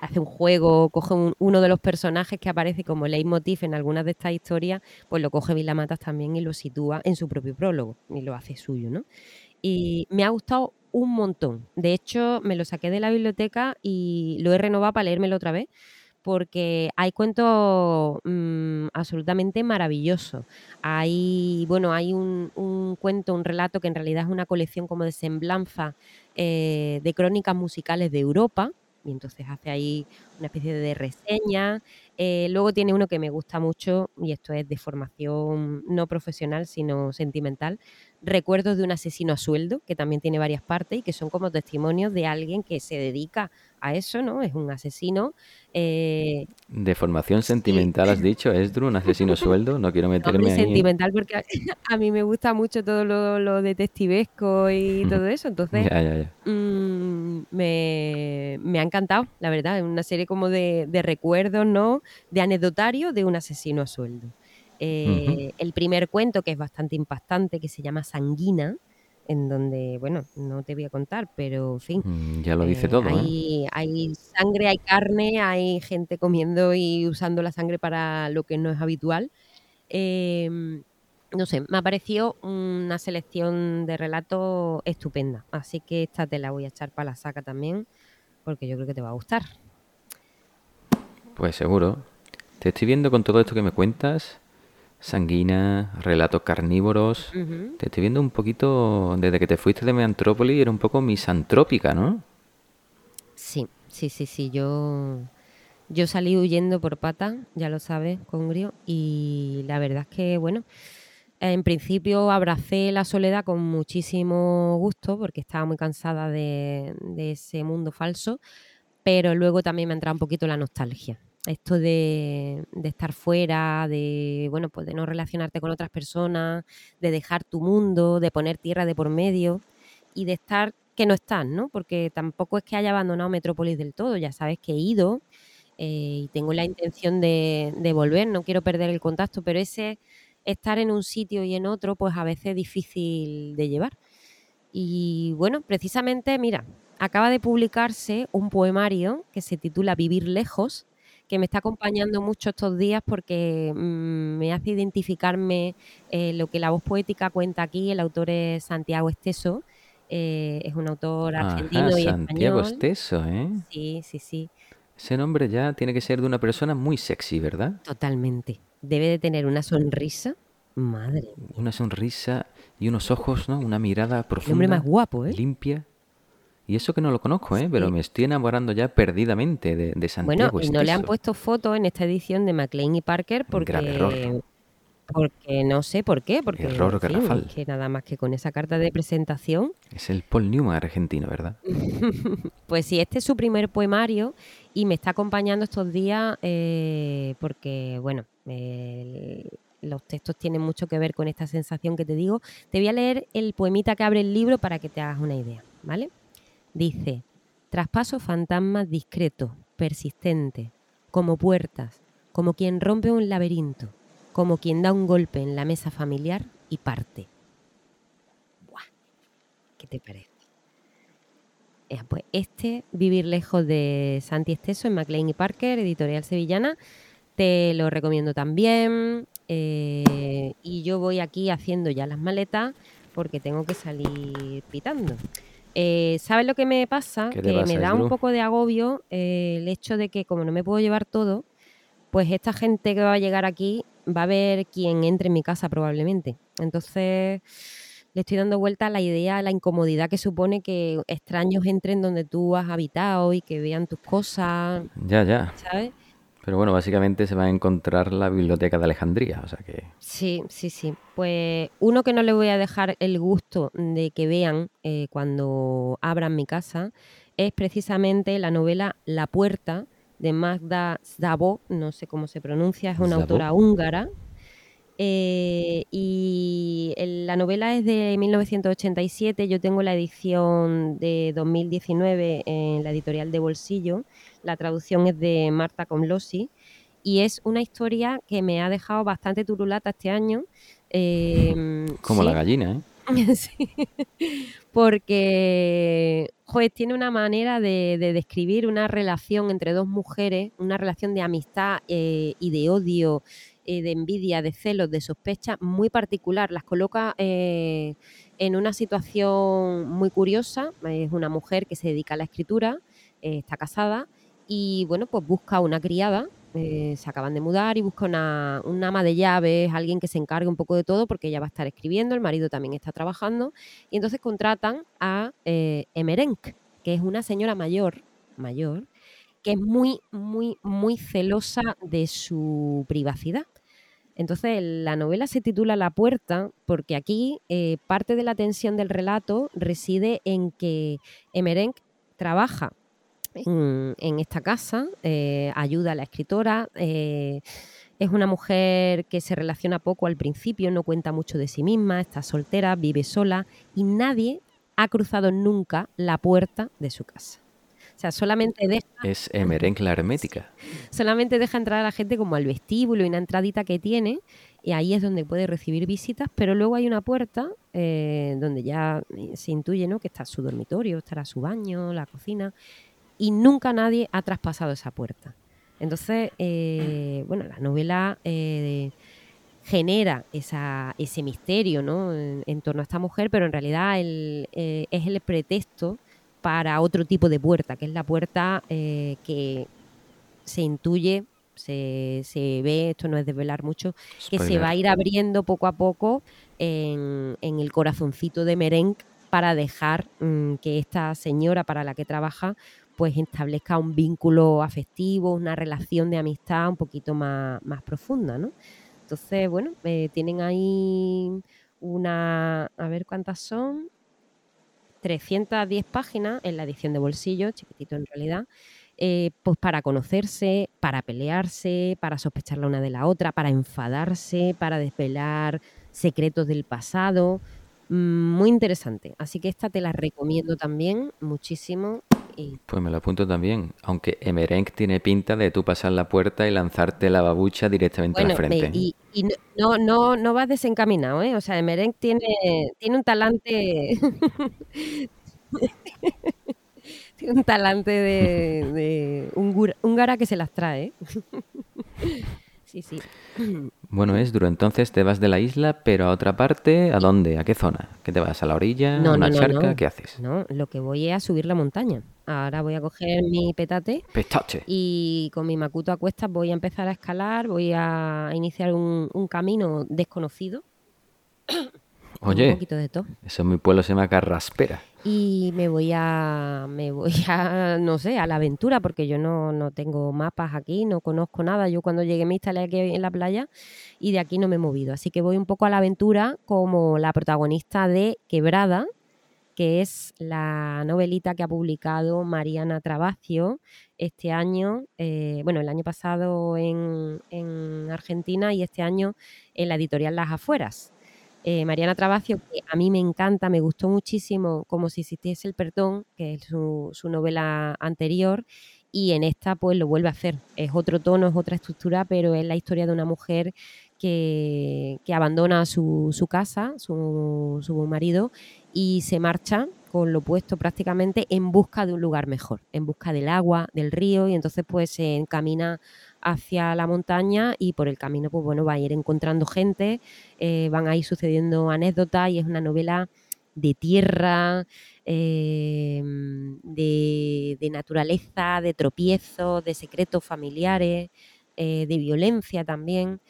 Hace un juego, coge un- uno de los personajes que aparece como leitmotiv en algunas de estas historias, pues lo coge Vilamatas también y lo sitúa en su propio prólogo y lo hace suyo, ¿no? Y me ha gustado un montón. De hecho, me lo saqué de la biblioteca y lo he renovado para leérmelo otra vez porque hay cuentos mm, absolutamente maravillosos. Hay, bueno, hay un, un cuento, un relato que en realidad es una colección como de semblanza eh, de crónicas musicales de Europa, y entonces hace ahí una especie de reseña. Eh, luego tiene uno que me gusta mucho, y esto es de formación no profesional, sino sentimental, Recuerdos de un asesino a sueldo, que también tiene varias partes y que son como testimonios de alguien que se dedica a eso, ¿no? Es un asesino. eh, De formación sentimental has dicho, Esdru, un asesino sueldo, no quiero meterme ahí. sentimental porque a, a mí me gusta mucho todo lo, lo detectivesco y todo eso, entonces Ya, ya, ya. mm, me, me ha encantado, la verdad, es una serie como de, de recuerdos, ¿no? De anecdotario de un asesino a sueldo. Eh, El primer cuento, que es bastante impactante, que se llama Sanguina, en donde, bueno, no te voy a contar, pero en fin. Mm, Ya lo dice eh, todo, ¿eh? hay, sangre, hay carne, hay gente comiendo y usando la sangre para lo que no es habitual. Em, no sé, me ha parecido una selección de relatos estupenda. Así que esta te la voy a echar para la saca también, porque yo creo que te va a gustar. Pues seguro. Te estoy viendo con todo esto que me cuentas. Sanguina, relatos carnívoros. Te estoy viendo un poquito, desde que te fuiste de Meantrópoli, era un poco misantrópica, ¿no? Sí, sí, sí, sí. Yo, yo salí huyendo por pata, ya lo sabes, Congrio, y la verdad es que, bueno, en principio abracé la soledad con muchísimo gusto porque estaba muy cansada de, de ese mundo falso, pero luego también me ha entrado un poquito la nostalgia. Esto de, estar fuera, de bueno, pues de no relacionarte con otras personas, de dejar tu mundo, de poner tierra de por medio y de estar que no estás, ¿no? Porque tampoco es que haya abandonado Metrópolis del todo, ya sabes que he ido eh, y tengo la intención de, de volver, no quiero perder el contacto, pero ese estar en un sitio y en otro, pues a veces es difícil de llevar. Y bueno, precisamente, mira, acaba de publicarse un poemario que se titula Vivir lejos, que me está acompañando mucho estos días porque mm, me hace identificarme eh, lo que la voz poética cuenta aquí. El autor es Santiago Esteso, eh, es un autor argentino Ajá, y Santiago español. Esteso, ¿eh? Sí, sí, sí, Ese nombre ya tiene que ser de una persona muy sexy, ¿verdad? totalmente. Debe de tener una sonrisa, madre. Una sonrisa y unos ojos, ¿no? Una mirada profunda. hombre más guapo, ¿eh? Limpia. Y eso que no lo conozco, ¿eh? Pero me estoy enamorando ya perdidamente de, de Santiago Bueno, y no le han puesto fotos en esta edición de McLean y Parker grave error. porque, porque no sé por qué, porque Error en fin, es que nada más que con esa carta de presentación, Es el Paul Newman argentino, ¿verdad? pues sí, este es su primer poemario y me está acompañando estos días eh, porque, bueno, los textos tienen mucho que ver con esta sensación que te digo. Te voy a leer el poemita que abre el libro para que te hagas una idea, ¿vale? Dice, traspaso fantasmas discretos, persistentes, como puertas, como quien rompe un laberinto, como quien da un golpe en la mesa familiar y parte. Buah, ¿Qué te parece? Eh, pues este, Vivir lejos de Santi Esteso en MacLean y Parker, editorial sevillana, te lo recomiendo también. eh, y yo voy aquí haciendo ya las maletas porque tengo que salir pitando. Eh, ¿Sabes lo que me pasa? ¿Qué te Que pasa, me da un poco de agobio eh, el hecho de que como no me puedo llevar todo, pues esta gente que va a llegar aquí va a ver quién entre en mi casa probablemente. Entonces le estoy dando vuelta a la idea, a la incomodidad que supone que extraños entren donde tú has habitado y que vean tus cosas, Ya, ya. ¿sabes? Pero bueno, básicamente se va a encontrar la biblioteca de Alejandría, o sea que... Sí, sí, sí. Pues uno que no le voy a dejar el gusto de que vean eh, cuando abran mi casa es precisamente la novela La Puerta de Magda Szabo, no sé cómo se pronuncia, es una autora húngara. Eh, y la novela es de 1987, yo tengo la edición de 2019 en la editorial de Bolsillo, la traducción es de Marta Comlosi y es una historia que me ha dejado bastante turulata este año. eh, Como sí. la gallina, ¿eh? Sí. Porque joder, tiene una manera de, de describir una relación entre dos mujeres, una relación de amistad eh, y de odio, eh, de envidia, de celos, de sospecha muy particular. Las coloca eh, en una situación muy curiosa. Es una mujer que se dedica a la escritura, eh, está casada y bueno, pues busca una criada. se acaban de mudar y busca una, ama de llaves, alguien que se encargue un poco de todo porque ella va a estar escribiendo, el marido también está trabajando y entonces contratan a Emerenc, que es una señora mayor, mayor, que es muy, muy, muy celosa de su privacidad. Entonces, la novela se titula La puerta porque aquí eh, parte de la tensión del relato reside en que Emerenc trabaja en, en esta casa, eh, ayuda a la escritora, eh, es una mujer que se relaciona poco al principio, no cuenta mucho de sí misma, está soltera, vive sola y nadie ha cruzado nunca la puerta de su casa. O sea, solamente deja Es Emerenc la hermética. solamente deja entrar a la gente como al vestíbulo y una entradita que tiene y ahí es donde puede recibir visitas, pero luego hay una puerta eh, donde ya eh, se intuye ¿no? que está su dormitorio, estará su baño, la cocina y nunca nadie ha traspasado esa puerta. Entonces, eh, bueno, la novela eh, genera esa, ese misterio ¿no? en, en torno a esta mujer, pero en realidad el, eh, es el pretexto para otro tipo de puerta, que es la puerta eh, que se intuye, se, se ve, esto no es desvelar mucho, que se va a ir abriendo poco a poco en, en el corazoncito de Merenc para dejar mm, que esta señora para la que trabaja pues establezca un vínculo afectivo, una relación de amistad un poquito más, más profunda, ¿no? Entonces, bueno, eh, tienen ahí una, a ver cuántas son, 310 páginas en la edición de bolsillo, chiquitito en realidad, eh, pues para conocerse, para pelearse, para sospechar la una de la otra, para enfadarse, para desvelar secretos del pasado. Mm, Muy interesante. Así que esta te la recomiendo también muchísimo. Y Pues me lo apunto también. Aunque Emerenc tiene pinta de tú pasar la puerta y lanzarte la babucha directamente a bueno, la me- frente. y, y no, no, no, vas desencaminado, ¿eh? O sea, Merenc tiene, tiene un talante. tiene un talante de, de húngara húngara que se las trae. ¿eh? sí, sí. Bueno, es duro. Entonces te vas de la isla, pero a otra parte, ¿a dónde? ¿A qué zona? ¿Qué te vas? ¿A la orilla? No, ¿A una no, no, charca? no. ¿Qué haces? No, lo que voy es a subir la montaña. Ahora voy a coger mi petate Pestache. y con mi macuto a cuestas voy a empezar a escalar, voy a iniciar un, un camino desconocido. Un Oye, poquito de todo. eso en mi pueblo se llama carraspera. Y me voy a, me voy a, no sé, a la aventura, porque yo no, no tengo mapas aquí, no conozco nada. Yo cuando llegué me instalé aquí en la playa y de aquí no me he movido. Así que voy un poco a la aventura como la protagonista de Quebrada, que es la novelita que ha publicado Mariana Trabacio este año, eh, bueno, el año pasado en, en Argentina y este año en la editorial Las Afueras. Eh, Mariana Trabacio, que a mí me encanta, me gustó muchísimo como si existiese el perdón, que es su, su novela anterior, y en esta pues lo vuelve a hacer. Es otro tono, es otra estructura, pero es la historia de una mujer que, abandona su, casa, su, su marido, y se marcha con lo opuesto prácticamente en busca de un lugar mejor, en busca del agua, del río, y entonces pues se encamina hacia la montaña y por el camino pues bueno va a ir encontrando gente, eh, van a ir sucediendo anécdotas y es una novela de tierra, eh, de, de naturaleza, de tropiezos, de secretos familiares, eh, de violencia también,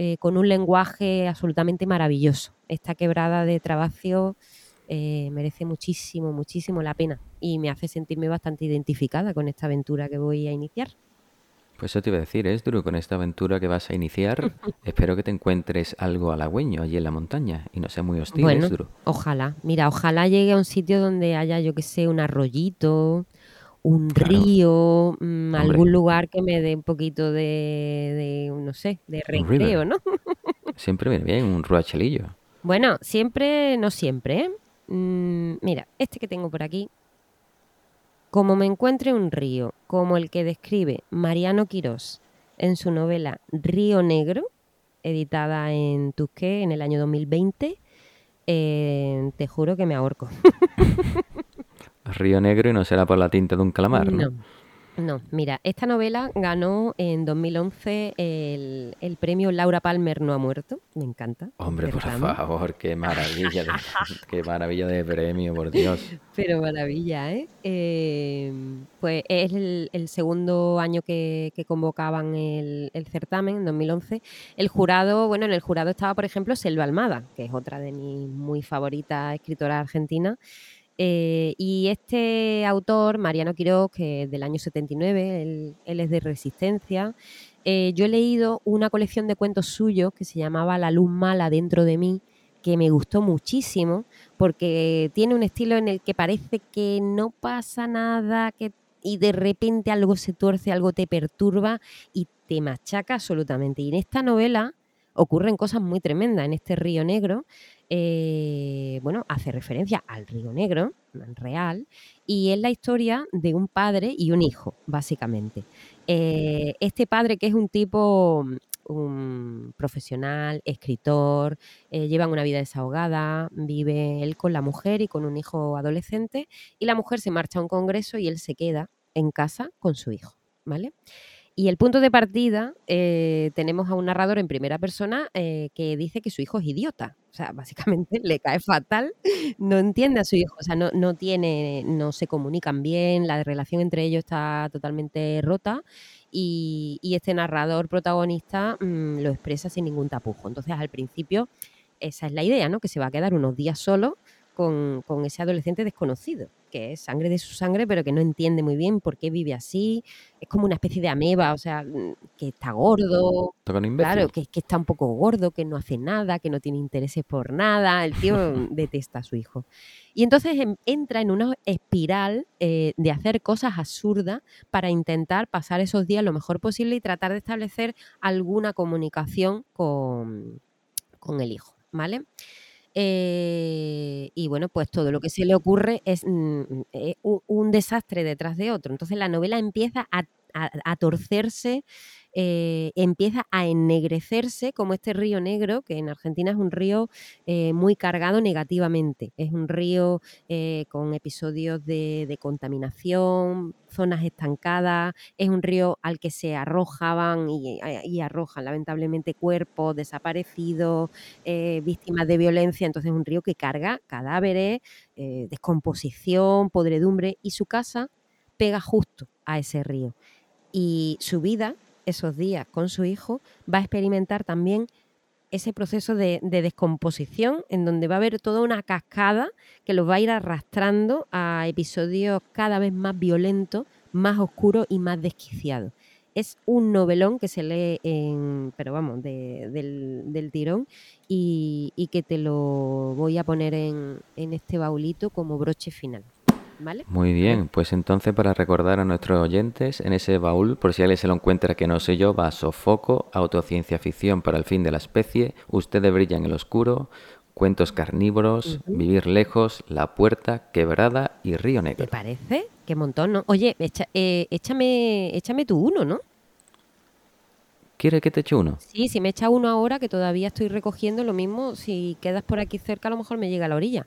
eh, con un lenguaje absolutamente maravilloso. Esta quebrada de Trabacio eh, merece muchísimo, muchísimo la pena y me hace sentirme bastante identificada con esta aventura que voy a iniciar. Pues eso te iba a decir, Esdru, con esta aventura que vas a iniciar, espero que te encuentres algo halagüeño allí en la montaña y no sea muy hostil, Bueno, Esdru. ojalá. Mira, ojalá llegue a un sitio donde haya, yo que sé, un arroyito, un Claro. río, mm, algún lugar que me dé un poquito de, de, no sé, de recreo, ¿no? Siempre viene bien un ruachelillo. Bueno, siempre, no siempre, ¿eh? Mm, mira, este que tengo por aquí. Como me encuentre un río, como el que describe Mariano Quirós en su novela Río Negro, editada en Tusqué en el año 2020, eh, te juro que me ahorco. Río Negro y no será por la tinta de un calamar, ¿no? No, no. Mira, esta novela ganó en 2011 el, el premio Laura Palmer no ha muerto. Me encanta. Hombre, por favor, qué maravilla de, qué maravilla de premio, por Dios. Pero maravilla, ¿eh? Eh, pues es el, el segundo año que, que convocaban el, el certamen, en 2011. El jurado, bueno, en el jurado estaba, por ejemplo, Selva Almada, que es otra de mis muy favoritas escritoras argentinas. Eh, y este autor, Mariano Quiroz, que es del año 79, él, él es de Resistencia, eh, yo he leído una colección de cuentos suyos que se llamaba La luz mala dentro de mí, que me gustó muchísimo porque tiene un estilo en el que parece que no pasa nada y de repente algo se tuerce, algo te perturba y te machaca absolutamente. Y en esta novela ocurren cosas muy tremendas. En este río negro, eh, bueno, hace referencia al río negro, real, y es la historia de un padre y un hijo, básicamente. Eh, este padre que es un tipo un profesional, escritor, eh, llevan una vida desahogada, vive él con la mujer y con un hijo adolescente, y la mujer se marcha a un congreso y él se queda en casa con su hijo, ¿vale? Y el punto de partida, eh, tenemos a un narrador en primera persona eh, que dice que su hijo es idiota. O sea, básicamente le cae fatal, no entiende a su hijo, o sea, no, no tiene, no se comunican bien, la relación entre ellos está totalmente rota y, este narrador protagonista mm, lo expresa sin ningún tapujo. Entonces, al principio, esa es la idea, ¿no? Que se va a quedar unos días solo con, con ese adolescente desconocido, que es sangre de su sangre, pero que no entiende muy bien por qué vive así. Es como una especie de ameba, o sea, mm, que está gordo. Claro, que, que está un poco gordo, que no hace nada, que no tiene intereses por nada. El tío detesta a su hijo. Y entonces em- entra en una espiral eh, de hacer cosas absurdas para intentar pasar esos días lo mejor posible y tratar de establecer alguna comunicación con, con el hijo, ¿vale? Eh, y bueno, pues todo lo que se le ocurre es mm, eh, un, un desastre detrás de otro. Entonces la novela empieza a, a- a torcerse, eh, empieza a ennegrecerse como este río negro, que en Argentina es un río eh, muy cargado negativamente. Es un río eh, con episodios de, contaminación, zonas estancadas, es un río al que se arrojaban y, y arrojan lamentablemente cuerpos desaparecidos, víctimas de violencia. Entonces es un río que carga cadáveres, descomposición, podredumbre y su casa pega justo a ese río. Y su vida, esos días con su hijo, va a experimentar también ese proceso de, de descomposición en donde va a haber toda una cascada que los va a ir arrastrando a episodios cada vez más violentos, más oscuros y más desquiciados. Es un novelón que se lee en, pero vamos, de- del, del tirón y, y que te lo voy a poner en, en este baulito como broche final. ¿Vale? Muy bien, pues entonces para recordar a nuestros oyentes, en ese baúl, por si alguien se lo encuentra que no sé yo, va Sofoco, Autociencia Ficción para el fin de la especie, Ustedes brillan en el oscuro, Cuentos carnívoros, Vivir lejos, La puerta, Quebrada y Río Negro. ¿Te parece? Qué montón, ¿no? Oye, echa- eh, échame, échame tú uno, ¿no? ¿Quiere que te eche uno? Sí, si me echa uno ahora, que todavía estoy recogiendo lo mismo, si quedas por aquí cerca, a lo mejor me llega a la orilla.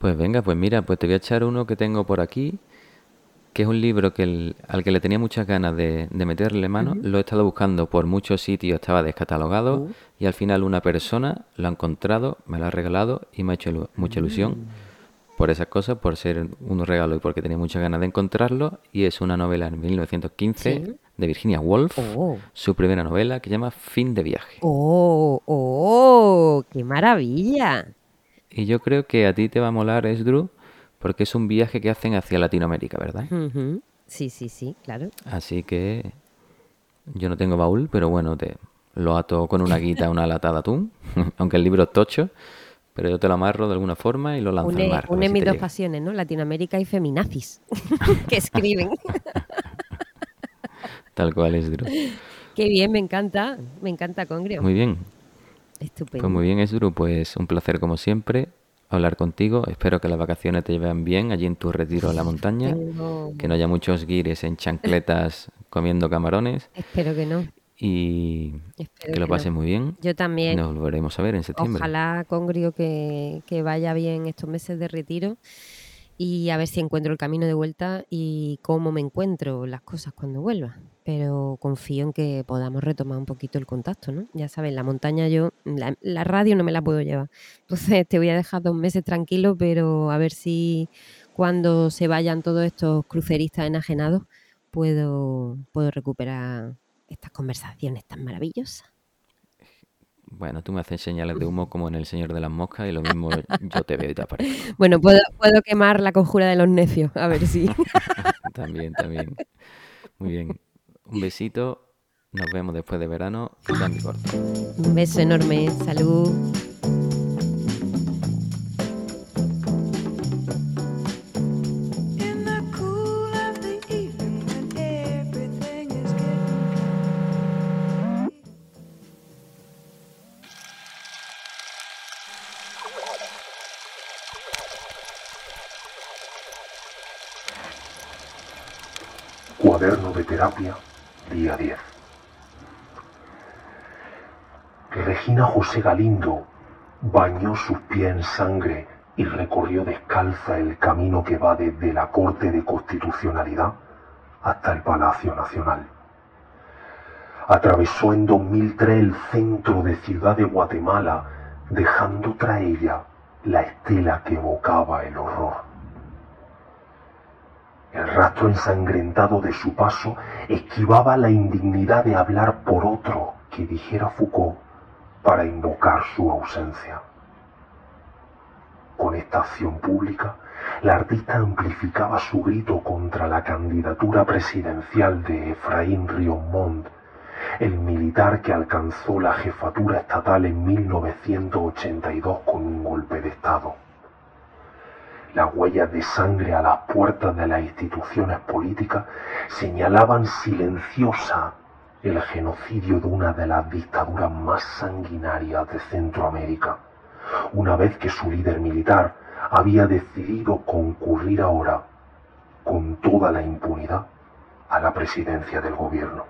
Pues venga, pues mira, pues te voy a echar uno que tengo por aquí, que es un libro que el- al que le tenía muchas ganas de, de meterle mano. Lo he estado buscando por muchos sitios, estaba descatalogado Uh. y al final una persona lo ha encontrado, me lo ha regalado y me ha hecho ilu- mucha ilusión por esas cosas, por ser un regalo y porque tenía muchas ganas de encontrarlo. Y es una novela en 1915 Sí. de Virginia Woolf, Oh. su primera novela que se llama Fin de viaje. ¡Oh! ¡Oh! ¡Qué maravilla! Y yo creo que a ti te va a molar, Esdru, porque es un viaje que hacen hacia Latinoamérica, ¿verdad? Sí, sí, sí, claro. Así que Yo no tengo baúl, pero bueno, te lo ato con una guita una lata de atún, aunque el libro es tocho, pero yo te lo amarro de alguna forma y lo lanzo al Une, mar. a ver une mis dos llega. pasiones, ¿no? Latinoamérica y feminazis, que escriben. Tal cual es, Drew. Qué bien, me encanta, me encanta Congrio. Muy bien. Estupendo. Pues muy bien, Esdru, pues un placer como siempre hablar contigo. Espero que las vacaciones te lleven bien allí en tu retiro en la montaña, Tengo- que no haya muchos guires en chancletas comiendo camarones Espero que no. y Espero que lo que no. pases muy bien. Yo también. Nos volveremos a ver en septiembre. Ojalá, Congrio, que, que vaya bien estos meses de retiro y a ver si encuentro el camino de vuelta y cómo me encuentro las cosas cuando vuelva. Pero confío en que podamos retomar un poquito el contacto, ¿no? Ya sabes, la montaña yo, la, la radio no me la puedo llevar. Entonces te voy a dejar dos meses tranquilo, pero a ver si cuando se vayan todos estos cruceristas enajenados puedo, puedo recuperar estas conversaciones tan maravillosas. Bueno, tú me haces señales de humo como en El Señor de las Moscas y lo mismo yo te veo y te aparezco. Bueno, puedo, puedo quemar la conjura de los necios, a ver si. también, también. Muy bien. Un besito. Nos vemos después de verano. Un beso enorme, salud. Cuaderno de terapia, día 10. Regina José Galindo bañó sus pies en sangre y recorrió descalza el camino que va desde la Corte de Constitucionalidad hasta el Palacio Nacional. Atravesó en 2003 el centro de Ciudad de Guatemala, dejando tras ella la estela que evocaba el horror. El rastro ensangrentado de su paso esquivaba la indignidad de hablar por otro, que dijera Foucault, para invocar su ausencia. Con esta acción pública, la artista amplificaba su grito contra la candidatura presidencial de Efraín Riomont, el militar que alcanzó la jefatura estatal en 1982 con un golpe de Estado las huellas de sangre a las puertas de las instituciones políticas señalaban silenciosa el genocidio de una de las dictaduras más sanguinarias de Centroamérica, una vez que su líder militar había decidido concurrir ahora con toda la impunidad a la presidencia del gobierno.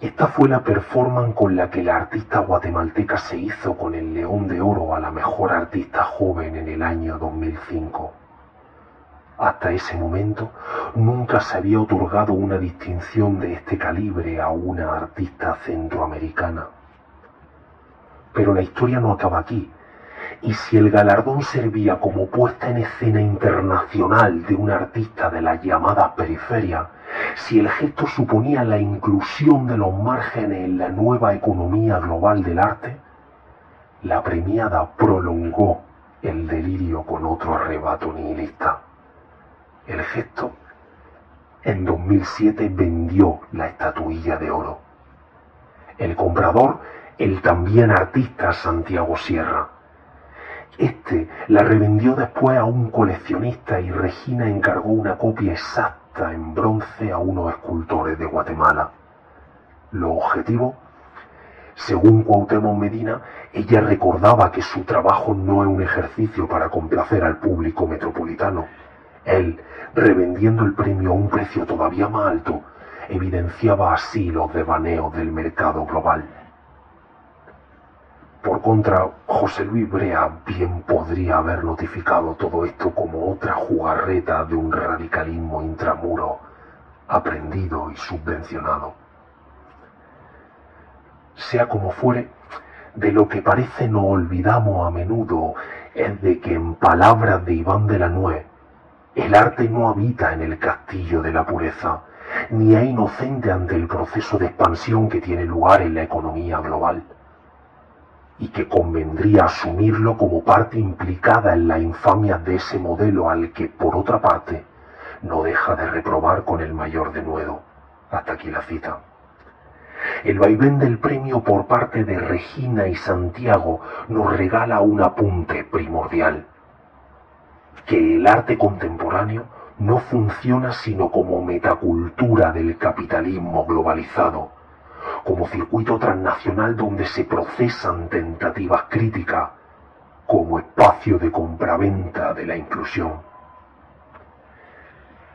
Esta fue la performance con la que la artista guatemalteca se hizo con el León de Oro a la mejor artista joven en el año 2005. Hasta ese momento nunca se había otorgado una distinción de este calibre a una artista centroamericana. Pero la historia no acaba aquí. Y si el galardón servía como puesta en escena internacional de un artista de las llamadas periferias, si el gesto suponía la inclusión de los márgenes en la nueva economía global del arte, la premiada prolongó el delirio con otro arrebato nihilista. El gesto en 2007 vendió la estatuilla de oro. El comprador, el también artista Santiago Sierra. Este la revendió después a un coleccionista y Regina encargó una copia exacta en bronce a unos escultores de Guatemala. Lo objetivo, según Cuauhtémoc Medina, ella recordaba que su trabajo no es un ejercicio para complacer al público metropolitano. Él, revendiendo el premio a un precio todavía más alto, evidenciaba así los devaneos del mercado global. Por contra, José Luis Brea bien podría haber notificado todo esto como otra jugarreta de un radicalismo intramuro, aprendido y subvencionado. Sea como fuere, de lo que parece no olvidamos a menudo es de que en palabras de Iván de la Nue, el arte no habita en el castillo de la pureza, ni es inocente ante el proceso de expansión que tiene lugar en la economía global y que convendría asumirlo como parte implicada en la infamia de ese modelo al que, por otra parte, no deja de reprobar con el mayor denuedo. Hasta aquí la cita. El vaivén del premio por parte de Regina y Santiago nos regala un apunte primordial. Que el arte contemporáneo no funciona sino como metacultura del capitalismo globalizado, como circuito transnacional donde se procesan tentativas críticas, como espacio de compraventa de la inclusión.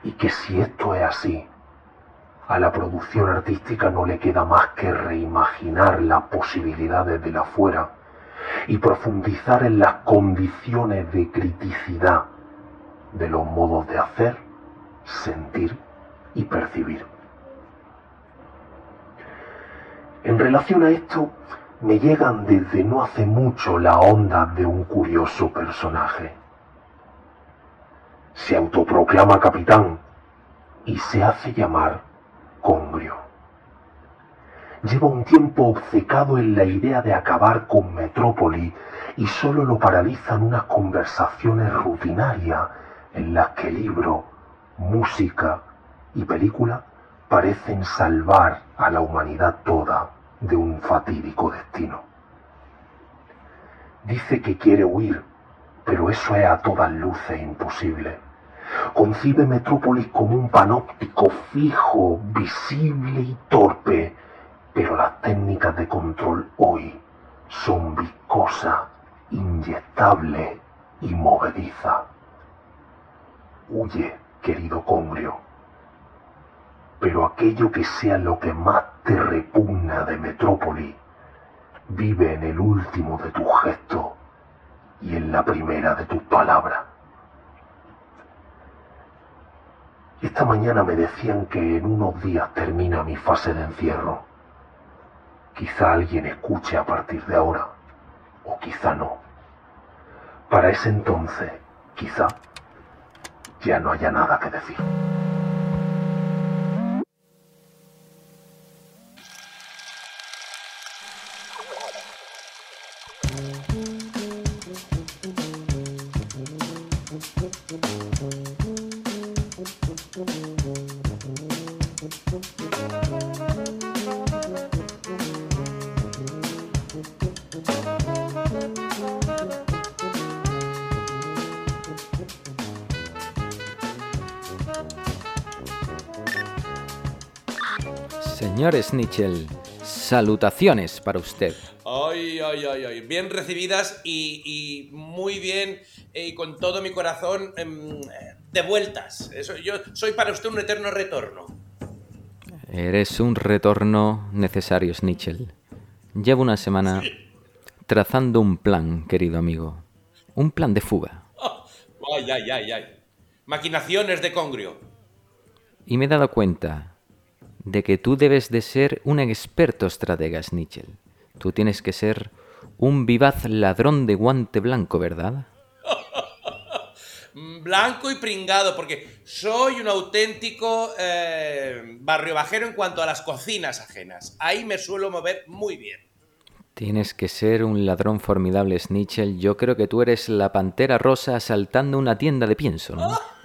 Y que si esto es así, a la producción artística no le queda más que reimaginar las posibilidades del afuera y profundizar en las condiciones de criticidad de los modos de hacer, sentir y percibir. En relación a esto, me llegan desde no hace mucho la onda de un curioso personaje. Se autoproclama capitán y se hace llamar Congrio. Lleva un tiempo obcecado en la idea de acabar con Metrópoli y solo lo paralizan unas conversaciones rutinarias en las que libro, música y película parecen salvar a la humanidad toda de un fatídico destino. Dice que quiere huir, pero eso es a todas luces imposible. Concibe Metrópolis como un panóptico fijo, visible y torpe, pero las técnicas de control hoy son viscosas, inyectables y movedizas. Huye, querido Congrio. Pero aquello que sea lo que más te repugna de Metrópoli vive en el último de tus gestos y en la primera de tus palabras. Esta mañana me decían que en unos días termina mi fase de encierro. Quizá alguien escuche a partir de ahora, o quizá no. Para ese entonces, quizá, ya no haya nada que decir. Señor Snitchell, salutaciones para usted. Ay, ay, ay, ay. Bien recibidas y, y muy bien eh, y con todo mi corazón em, de vueltas. Eso, yo soy para usted un eterno retorno. Eres un retorno necesario, Snitchell. Llevo una semana trazando un plan, querido amigo. Un plan de fuga. Ay, ay, ay, ay. Maquinaciones de Congrio. Y me he dado cuenta de que tú debes de ser un experto estratega, Snitchell. Tú tienes que ser un vivaz ladrón de guante blanco, ¿verdad? Blanco y pringado, porque soy un auténtico eh, barrio bajero en cuanto a las cocinas ajenas. Ahí me suelo mover muy bien. Tienes que ser un ladrón formidable, Snitchell. Yo creo que tú eres la pantera rosa asaltando una tienda de pienso, ¿no?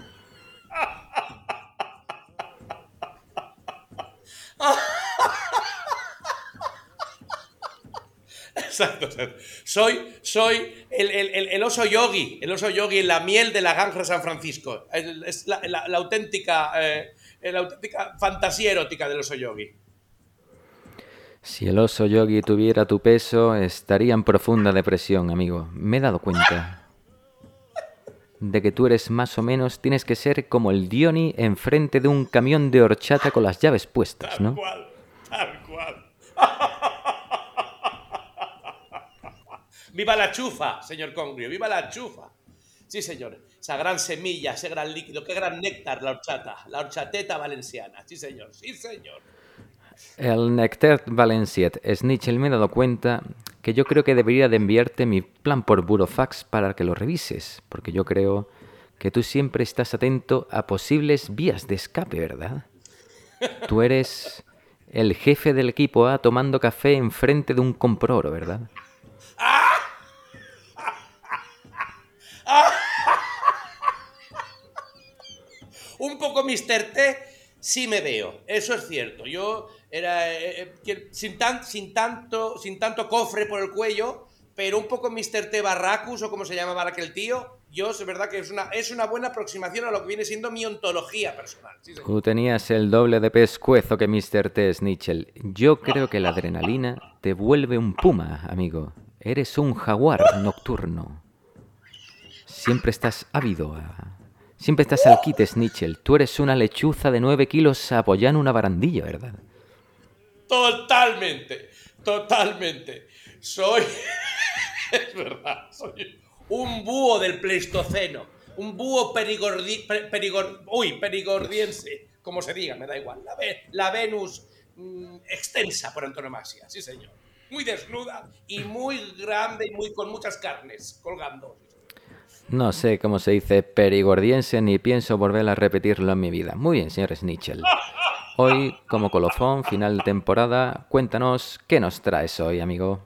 Exacto, exacto. Soy, soy el, el- el- oso yogi, el oso yogi la miel de la granja de San Francisco. Es la, la- la auténtica, eh, la auténtica fantasía erótica del oso yogi. Si el oso yogi tuviera tu peso, estaría en profunda depresión, amigo. Me he dado cuenta de que tú eres más o menos, tienes que ser como el Dioni enfrente de un camión de horchata con las llaves puestas, ¿no? cual, tal cual. ¡Viva la chufa, señor Congrio! ¡Viva la chufa! Sí, señor. Esa gran semilla, ese gran líquido, qué gran néctar la horchata. La horchateta valenciana. Sí, señor. Sí, señor. El Nectar Valenciet Snitchell me he dado cuenta que yo creo que debería de enviarte mi plan por burofax para que lo revises, porque yo creo que tú siempre estás atento a posibles vías de escape, ¿verdad? Tú eres el jefe del equipo A tomando café enfrente de un comproro, ¿verdad? Un poco Mr. T sí me veo, eso es cierto. Yo era eh, eh, sin, tan, sin, tanto, sin tanto cofre por el cuello, pero un poco Mr. T Barracus o como se llamaba aquel tío, yo es verdad que es una, es una buena aproximación a lo que viene siendo mi ontología personal. sí. Tú tenías el doble de pescuezo que Mr. T. Snitchell. Yo creo que la adrenalina te vuelve un puma, amigo. Eres un jaguar nocturno. Siempre estás ávido. a- Siempre estás al quite, Snitchell. Tú eres una lechuza de 9 kilos apoyando una barandilla, ¿verdad? Totalmente, totalmente. Soy, es verdad, soy un búho del Pleistoceno, un búho perigordi, per- perigor- uy, perigordiense, como se diga, me da igual. La Venus mm, extensa por antonomasia, sí señor. Muy desnuda y muy grande y muy con muchas carnes colgando. No sé cómo se dice perigordiense ni pienso volver a repetirlo en mi vida. Muy bien, señor Snitchell. Hoy, como colofón, final de temporada, cuéntanos qué nos traes hoy, amigo.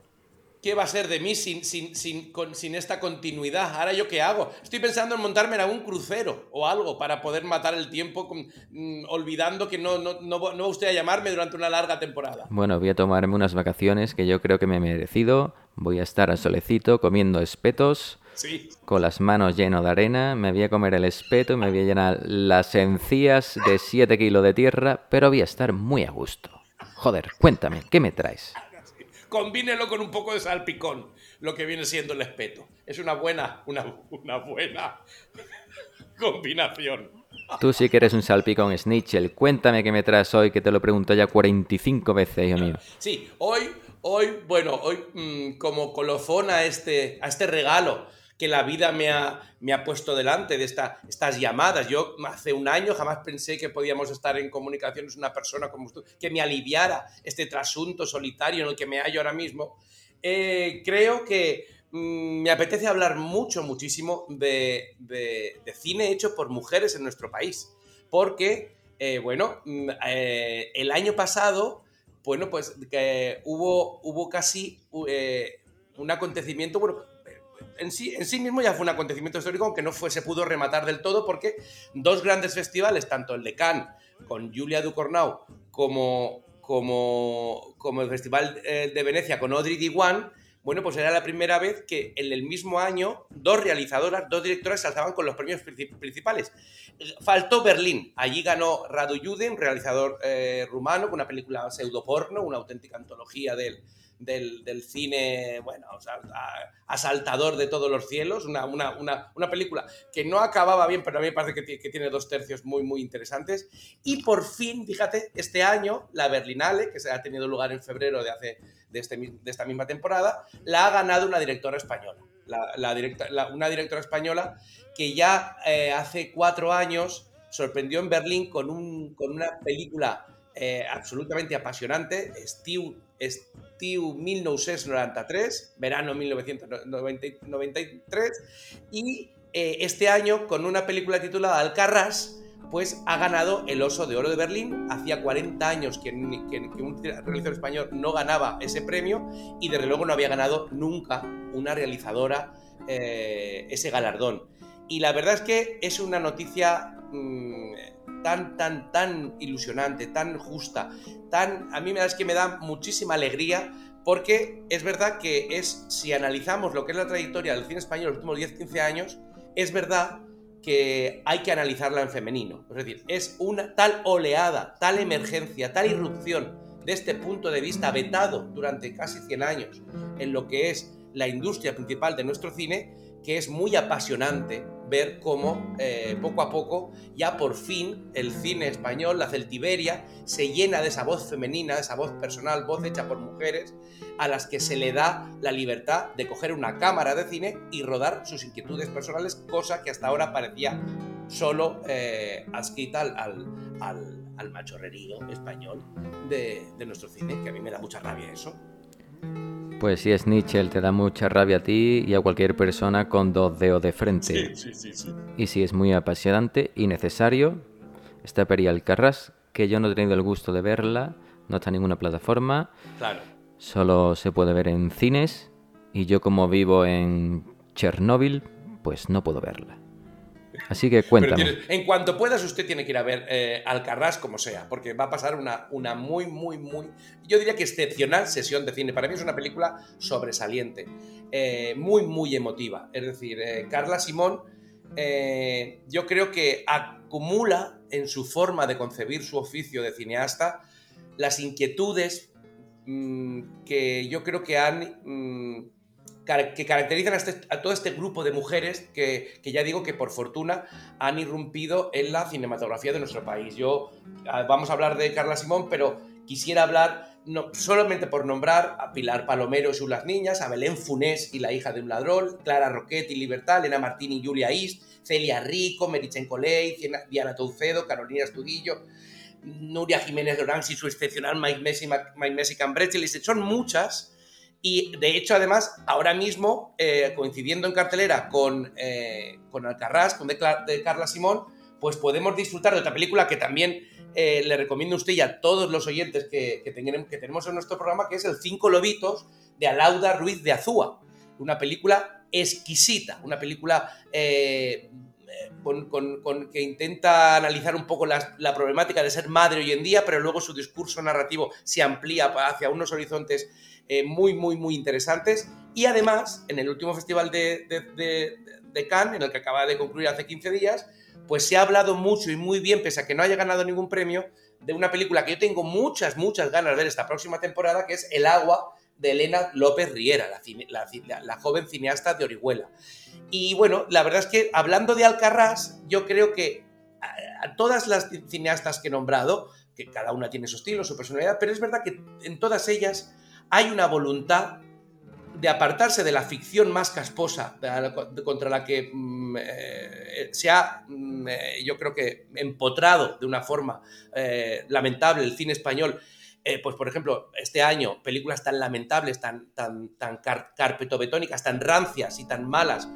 ¿Qué va a ser de mí sin, sin, sin, con- sin esta continuidad? ¿Ahora yo qué hago? Estoy pensando en montarme en algún crucero o algo para poder matar el tiempo con- mm, olvidando que no, no, no, no va usted a llamarme durante una larga temporada. Bueno, voy a tomarme unas vacaciones que yo creo que me he merecido. Voy a estar al solecito comiendo espetos, Sí. con las manos llenas de arena. Me voy a comer el espeto me voy a llenar las encías de 7 kilos de tierra, pero voy a estar muy a gusto. Joder, cuéntame, ¿qué me traes? Combínelo con un poco de salpicón, lo que viene siendo el espeto. Es una buena, una, una buena combinación. Tú sí que eres un salpicón, Snitchell. Cuéntame qué me traes hoy, que te lo pregunto ya 45 veces, hijo mío. Sí, hoy, hoy, bueno, hoy mm, como colofón a este, a este regalo que la vida me ha, me ha puesto delante de esta, estas llamadas. Yo hace un año jamás pensé que podíamos estar en comunicaciones una persona como usted, que me aliviara este trasunto solitario en el que me hallo ahora mismo. Eh, creo que mm, me apetece hablar mucho, muchísimo de, de- cine hecho por mujeres en nuestro país. Porque, eh, bueno, mm, eh, el año pasado, bueno, pues hubo, hubo casi un acontecimiento, en sí, en sí mismo ya fue un acontecimiento histórico, aunque no fue, se pudo rematar del todo, porque dos grandes festivales, tanto el de Cannes con Julia Ducournau como, como, como el Festival eh, de Venecia con Audrey Diwan, bueno, pues era la primera vez que en el mismo año dos realizadoras, dos directoras se alzaban con los premios princi- principales. Faltó Berlín. Allí ganó Radu Jude, un realizador eh, rumano, con una película pseudoporno, una auténtica antología del, del, del cine, bueno, o asaltador de todos los cielos, una, una, una, una película que no acababa bien, pero a mí me parece que, que tiene dos tercios muy, muy interesantes. Y por fin, fíjate, este año, la Berlinale, que se ha tenido lugar en febrero de, hace, de, este, de esta misma temporada, la ha ganado una directora española. La, directa- una directora española que ya eh, hace cuatro años sorprendió en Berlín con, un, con una película eh, absolutamente apasionante, Estiu, Estiu 1993, verano 1993, y eh, este año con una película titulada Alcarrás, pues ha ganado el Oso de Oro de Berlín. Hacía 40 años que un realizador español no ganaba ese premio y desde luego no había ganado nunca una realizadora eh, ese galardón. Y la verdad es que es una noticia mm, tan, tan, tan ilusionante, tan justa, tan, a mí me da, es que me da muchísima alegría porque es verdad que es, si analizamos lo que es la trayectoria del cine español en los últimos 10-15 años, es verdad que hay que analizarla en femenino. Es decir, es una tal oleada, tal emergencia, tal irrupción de este punto de vista vetado durante casi 100 años en lo que es la industria principal de nuestro cine, que es muy apasionante ver cómo eh, poco a poco ya por fin el cine español, la celtiberia, se llena de esa voz femenina, de esa voz personal, voz hecha por mujeres, a las que se le da la libertad de coger una cámara de cine y rodar sus inquietudes personales, cosa que hasta ahora parecía solo eh, adscrita al, al, al- machorrerío español de, de nuestro cine, que a mí me da mucha rabia eso. Pues si es Nietzsche, te da mucha rabia a ti y a cualquier persona con dos dedos de frente. sí, sí, sí. Y si es muy apasionante y necesario, está Peri Alcarrás, que yo no he tenido el gusto de verla, no está en ninguna plataforma, Claro. solo se puede ver en cines y yo como vivo en Chernóbil, pues no puedo verla. Así que cuéntame. en cuanto puedas, usted tiene que ir a ver eh, Alcarrás como sea, porque va a pasar una, una muy, muy, muy, yo diría que excepcional sesión de cine. Para mí es una película sobresaliente, eh, muy, muy emotiva. Es decir, eh, Carla Simón, eh, yo creo que acumula en su forma de concebir su oficio de cineasta las inquietudes mm, que yo creo que han mm, que caracterizan a, este- a todo este grupo de mujeres que, ya digo que por fortuna han irrumpido en la cinematografía de nuestro país. Yo ah, vamos a hablar de Carla Simón, pero quisiera hablar no, solamente por nombrar a Pilar Palomero y sus las niñas, a Belén Funés y la hija de un ladrón, Clara Roquette y Libertad, Elena Martín y Julia East, Celia Rico, Merichen Coley, Diana Toucedo, Carolina Estudillo, Nuria Jiménez Loranz y su excepcional Mike Messi, Cambreche, son muchas. Y de hecho, además, ahora mismo, eh, coincidiendo en cartelera con, eh, con con de, Carla Simón, pues podemos disfrutar de otra película que también eh, le recomiendo a usted y a todos los oyentes que, que, tenemos en nuestro programa, que es El Cinco Lobitos de Alauda Ruiz de Azúa. Una película exquisita, una película eh, con- que intenta analizar un poco la problemática de ser madre hoy en día, pero luego su discurso narrativo se amplía hacia unos horizontes eh, muy, muy, muy interesantes. Y además, en el último festival de, de, de- de Cannes, en el que acaba de concluir hace 15 días, pues se ha hablado mucho y muy bien, pese a que no haya ganado ningún premio, de una película que yo tengo muchas, muchas ganas de ver esta próxima temporada, que es El agua de Elena López Riera, la, joven cineasta de Orihuela. Y bueno, la verdad es que hablando de Alcarrás, yo creo que a, todas las cineastas que he nombrado, que cada una tiene su estilo, su personalidad, pero es verdad que en todas ellas hay una voluntad de apartarse de la ficción más casposa contra la que mm, eh, se ha, mm, eh, yo creo que, empotrado de una forma eh, lamentable el cine español. Eh, pues, por ejemplo, este año, películas tan lamentables, tan, tan, tan car- carpetobetónicas, tan rancias y tan malas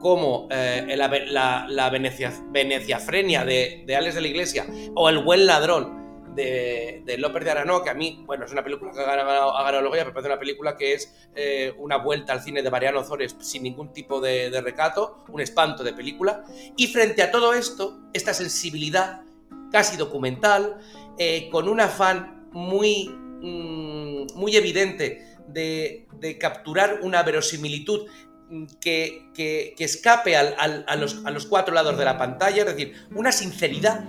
como eh, la, la, la Venecia, veneciafrenia de, de Alex de la Iglesia o El buen ladrón de, de López de Aranoa, que a mí, bueno, es una película que ha ganado, ha ganado el Goya, pero parece una película que es eh, una vuelta al cine de Mariano Ozores sin ningún tipo de, de recato, un espanto de película. Y frente a todo esto, esta sensibilidad casi documental, con un afán muy, mm, muy evidente de, de capturar una verosimilitud mm, que, que- que escape a, los, a los cuatro lados de la pantalla, es decir, una sinceridad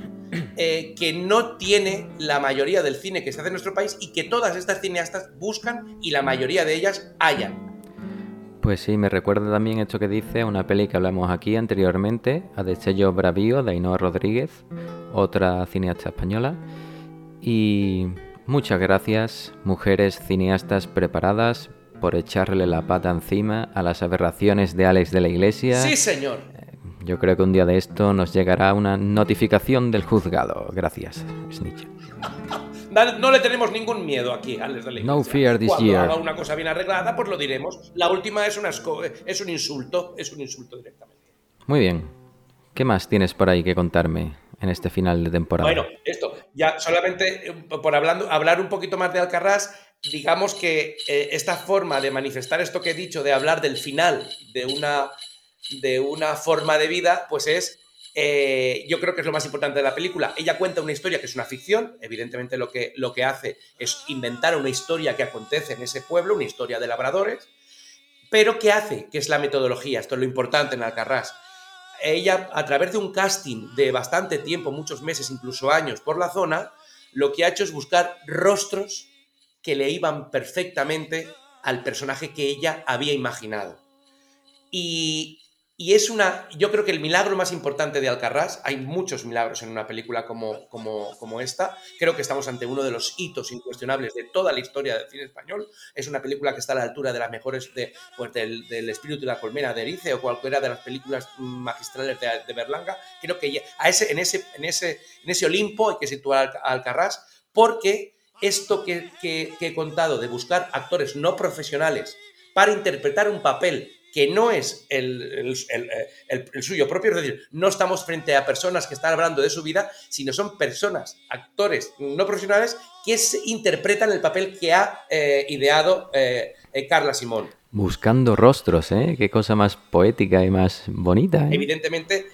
eh, que no tiene la mayoría del cine que se hace en nuestro país y que todas estas cineastas buscan y la mayoría de ellas hallan. Pues sí, me recuerda también esto que dice una peli que hablamos aquí anteriormente, a Destello Bravío de Ainhoa Rodríguez, otra cineasta española. Y muchas gracias, mujeres cineastas preparadas, por echarle la pata encima a las aberraciones de Alex de la Iglesia. Sí, señor. Yo creo que un día de esto nos llegará una notificación del juzgado. Gracias, Snitch. No le tenemos ningún miedo aquí Alex de la No Iglesia. fear this Cuando year. haga una cosa bien arreglada, pues lo diremos. La última es, una esco- es un insulto, es un insulto directamente. Muy bien. ¿Qué más tienes por ahí que contarme en este final de temporada? Bueno, esto, ya solamente eh, por hablando, hablar un poquito más de Alcarrás, digamos que eh, esta forma de manifestar esto que he dicho, de hablar del final de una, de una forma de vida, pues es, eh, yo creo que es lo más importante de la película. Ella cuenta una historia que es una ficción, evidentemente lo que, lo que hace es inventar una historia que acontece en ese pueblo, una historia de labradores, pero ¿qué hace? Que es la metodología, esto es lo importante en Alcarrás ella, a través de un casting de bastante tiempo, muchos meses, incluso años, por la zona, lo que ha hecho es buscar rostros que le iban perfectamente al personaje que ella había imaginado. Y, y es una, yo creo que el milagro más importante de Alcarrás, hay muchos milagros en una película como, como, como esta, creo que estamos ante uno de los hitos incuestionables de toda la historia del cine español, es una película que está a la altura de las mejores de, pues, del, del espíritu de la colmena de Erice o cualquiera de las películas magistrales de, Berlanga, creo que ya- a ese, en, ese, en, ese, en ese Olimpo hay que situar a Alcarrás, porque esto que, que- que he contado de buscar actores no profesionales para interpretar un papel que no es el, el- el- el- suyo propio, es decir, no estamos frente a personas que están hablando de su vida, sino son personas, actores no profesionales que se interpretan el papel que ha eh, ideado eh, eh, Carla Simón. Buscando rostros, ¿eh? Qué cosa más poética y más bonita, ¿eh? Evidentemente,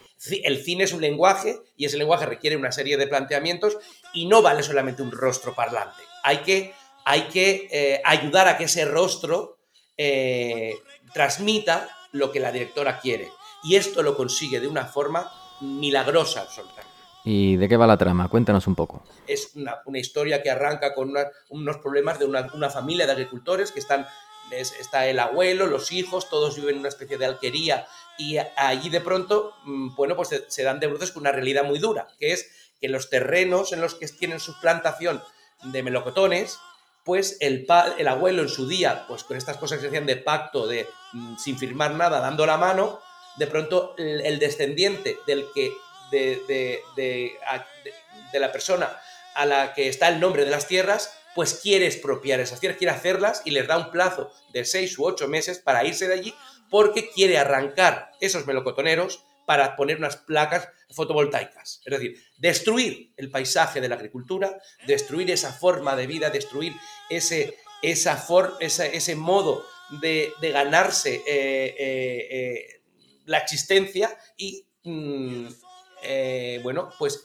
el cine es un lenguaje y ese lenguaje requiere una serie de planteamientos y no vale solamente un rostro parlante. Hay que, hay que eh, ayudar a que ese rostro eh, transmita lo que la directora quiere. Y esto lo consigue de una forma milagrosa absolutamente. ¿Y de qué va la trama? Cuéntanos un poco. Es una, una historia que arranca con una- unos problemas de una, una familia de agricultores que están, es- está el abuelo, los hijos, todos viven en una especie de alquería y allí de pronto, mm, bueno, pues se, se dan de bruces con una realidad muy dura, que es que los terrenos en los que tienen su plantación de melocotones, pues el, el abuelo en su día, pues con estas cosas que se hacían de pacto, de mm, sin firmar nada, dando la mano, de pronto el, descendiente del que de, de- de la persona a la que está el nombre de las tierras, pues quiere expropiar esas tierras, quiere hacerlas y les da un plazo de seis u ocho meses para irse de allí porque quiere arrancar esos melocotoneros para poner unas placas fotovoltaicas. Es decir, destruir el paisaje de la agricultura, destruir esa forma de vida, destruir ese, esa for- ese modo de, de ganarse eh, eh, eh, la existencia y, mm, bueno, pues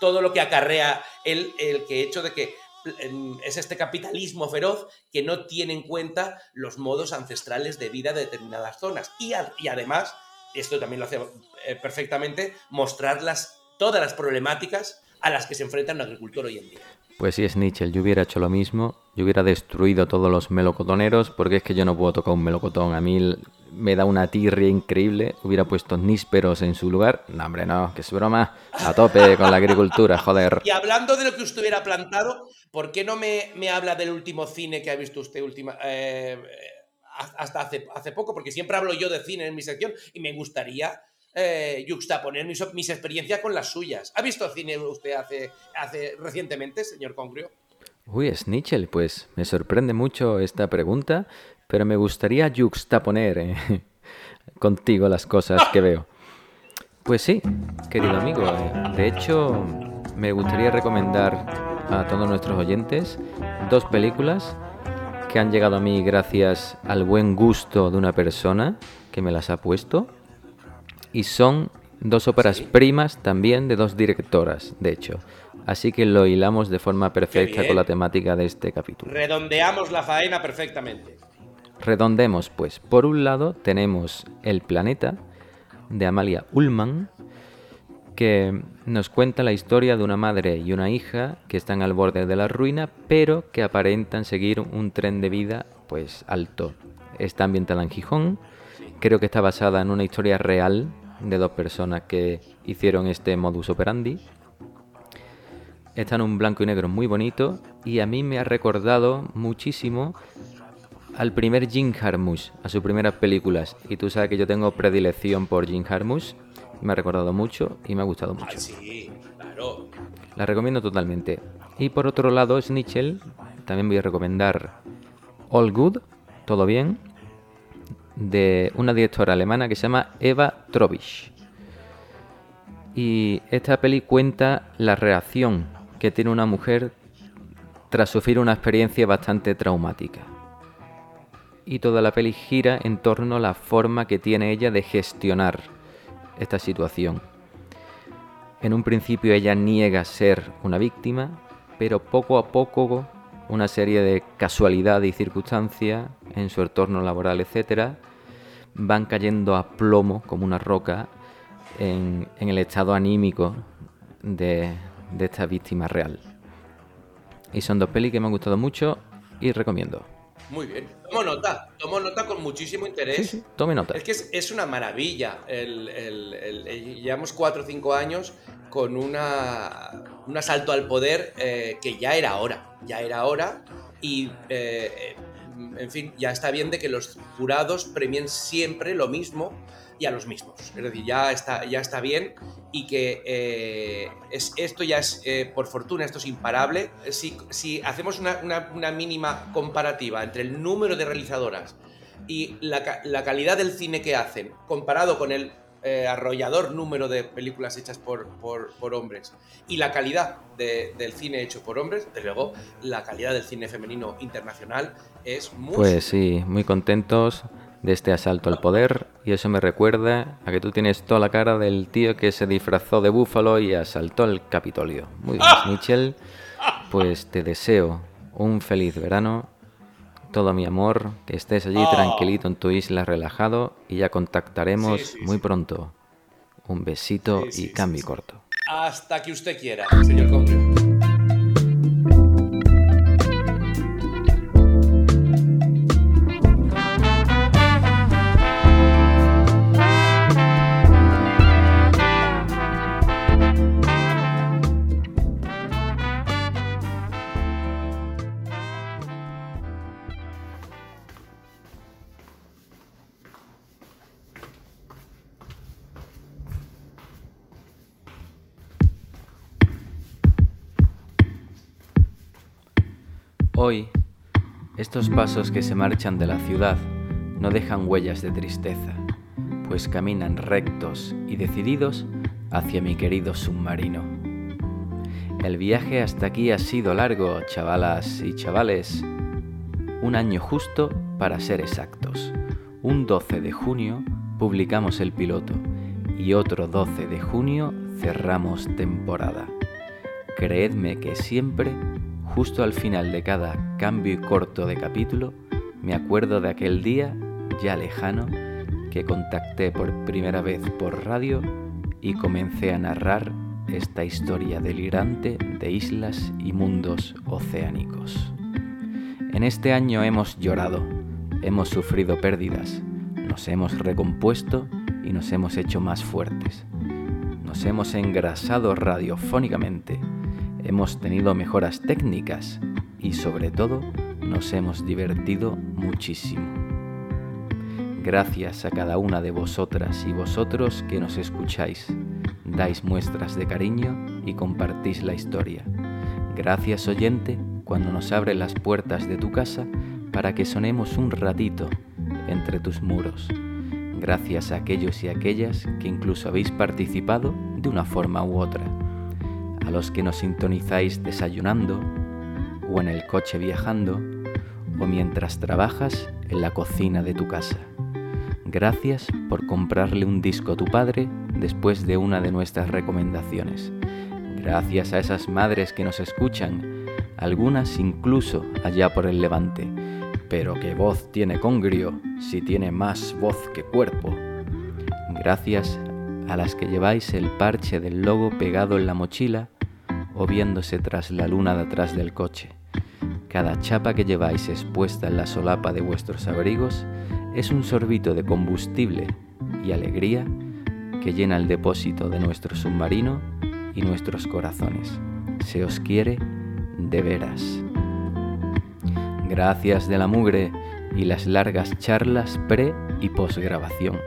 todo lo que acarrea el, el hecho de que em, es este capitalismo feroz que no tiene en cuenta los modos ancestrales de vida de determinadas zonas. Y, y además, esto también lo hace eh, perfectamente, mostrar las, todas las problemáticas a las que se enfrenta un agricultor hoy en día. Pues si es Nietzsche, yo hubiera hecho lo mismo. Yo hubiera destruido todos los melocotoneros porque es que yo no puedo tocar un melocotón. A mí me da una tirria increíble. Hubiera puesto nísperos en su lugar. No, hombre, no, que es broma. A tope con la agricultura, joder. Y hablando de lo que usted hubiera plantado, ¿por qué no me, me habla del último cine que ha visto usted última, eh, hasta hace, hace poco? Porque siempre hablo yo de cine en mi sección y me gustaría eh, yuxtaponer mis, mis experiencias con las suyas. ¿Ha visto cine usted hace, hace recientemente, señor Congrio? Uy, Snitchell, pues me sorprende mucho esta pregunta, pero me gustaría juxtaponer eh, contigo las cosas que veo. Pues sí, querido amigo, eh, de hecho me gustaría recomendar a todos nuestros oyentes dos películas que han llegado a mí gracias al buen gusto de una persona que me las ha puesto y son dos óperas primas también de dos directoras, de hecho. Así que lo hilamos de forma perfecta con la temática de este capítulo. Redondeamos la faena perfectamente. Redondemos, pues. Por un lado tenemos El planeta de Amalia Ullman, que nos cuenta la historia de una madre y una hija que están al borde de la ruina, pero que aparentan seguir un tren de vida pues alto. Está ambientada en Gijón, creo que está basada en una historia real de dos personas que hicieron este modus operandi. Está en un blanco y negro muy bonito y a mí me ha recordado muchísimo al primer Jim Jarmusch, a sus primeras películas. Y tú sabes que yo tengo predilección por Jim Jarmusch. Me ha recordado mucho y me ha gustado mucho. Sí, claro. La recomiendo totalmente. Y por otro lado, Snitchell, también voy a recomendar All Good, todo bien, de una directora alemana que se llama Eva Trovisch. Y esta peli cuenta la reacción que tiene una mujer tras sufrir una experiencia bastante traumática. Y toda la peli gira en torno a la forma que tiene ella de gestionar esta situación. En un principio ella niega ser una víctima, pero poco a poco una serie de casualidades y circunstancias en su entorno laboral, etcétera, van cayendo a plomo como una roca en, el estado anímico de, de esta víctima real. Y son dos pelis que me han gustado mucho y recomiendo. Muy bien. Tomo nota, tomo nota con muchísimo interés. Sí, sí, tome nota. Es que es, es una maravilla. El, el- el- el- llevamos cuatro o cinco años con una, un asalto al poder eh, que ya era hora. Ya era hora. Y, eh, eh, en fin, ya está bien de que los jurados premien siempre lo mismo y a los mismos. Es decir, ya está, ya está bien y que eh, es, esto ya es, eh, por fortuna, esto es imparable. Si, si hacemos una, mínima comparativa entre el número de realizadoras y la calidad del cine que hacen, comparado con el eh, arrollador número de películas hechas por, por- por hombres y la calidad de- del cine hecho por hombres, desde luego la calidad del cine femenino internacional es muy Pues sí, muy contentos de este asalto al poder y eso me recuerda a que tú tienes toda la cara del tío que se disfrazó de búfalo y asaltó el Capitolio. Muy bien, Mitchell. Pues te deseo un feliz verano, todo mi amor, que estés allí Oh. tranquilito en tu isla relajado y ya contactaremos Sí, sí, muy pronto. Un besito y cambio corto. Hasta que usted quiera, señor Congrio. Hoy, estos pasos que se marchan de la ciudad no dejan huellas de tristeza, pues caminan rectos y decididos hacia mi querido submarino. El viaje hasta aquí ha sido largo, chavalas y chavales. Un año justo para ser exactos. Un 12 de junio publicamos el piloto y otro 12 de junio cerramos temporada. Creedme que siempre, justo al final de cada cambio y corto de capítulo, me acuerdo de aquel día, ya lejano, que contacté por primera vez por radio y comencé a narrar esta historia delirante de islas y mundos oceánicos. En este año hemos llorado, hemos sufrido pérdidas, nos hemos recompuesto y nos hemos hecho más fuertes. Nos hemos engrasado radiofónicamente, hemos tenido mejoras técnicas y sobre todo nos hemos divertido muchísimo. Gracias a cada una de vosotras y vosotros que nos escucháis, dais muestras de cariño y compartís la historia. Gracias oyente cuando nos abre las puertas de tu casa para que sonemos un ratito entre tus muros. Gracias a aquellos y aquellas que incluso habéis participado de una forma u otra. A los que nos sintonizáis desayunando o en el coche viajando o mientras trabajas en la cocina de tu casa. Gracias por comprarle un disco a tu padre después de una de nuestras recomendaciones. Gracias a esas madres que nos escuchan, algunas incluso allá por el levante. Pero qué voz tiene Congrio si tiene más voz que cuerpo. Gracias a las que lleváis el parche del logo pegado en la mochila o viéndose tras la luna de atrás del coche. Cada chapa que lleváis expuesta en la solapa de vuestros abrigos es un sorbito de combustible y alegría que llena el depósito de nuestro submarino y nuestros corazones. Se os quiere de veras. Gracias de la mugre y las largas charlas pre y posgrabación.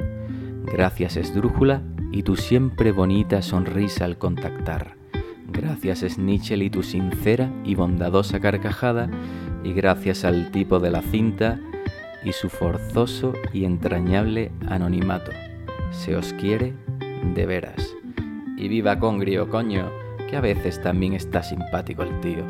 Gracias Esdrújula y tu siempre bonita sonrisa al contactar. Gracias Snitchell y tu sincera y bondadosa carcajada. Y gracias al tipo de la cinta y su forzoso y entrañable anonimato. Se os quiere de veras. Y viva Congrio, coño, que a veces también está simpático el tío.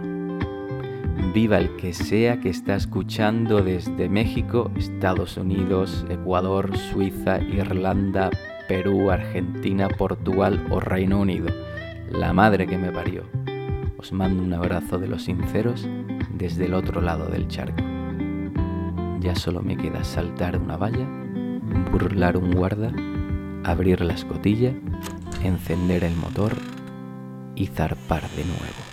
Viva el que sea que está escuchando desde México, Estados Unidos, Ecuador, Suiza, Irlanda, Perú, Argentina, Portugal o Reino Unido. La madre que me parió. Os mando un abrazo de los sinceros desde el otro lado del charco. Ya solo me queda saltar una valla, burlar un guarda, abrir la escotilla, encender el motor y zarpar de nuevo.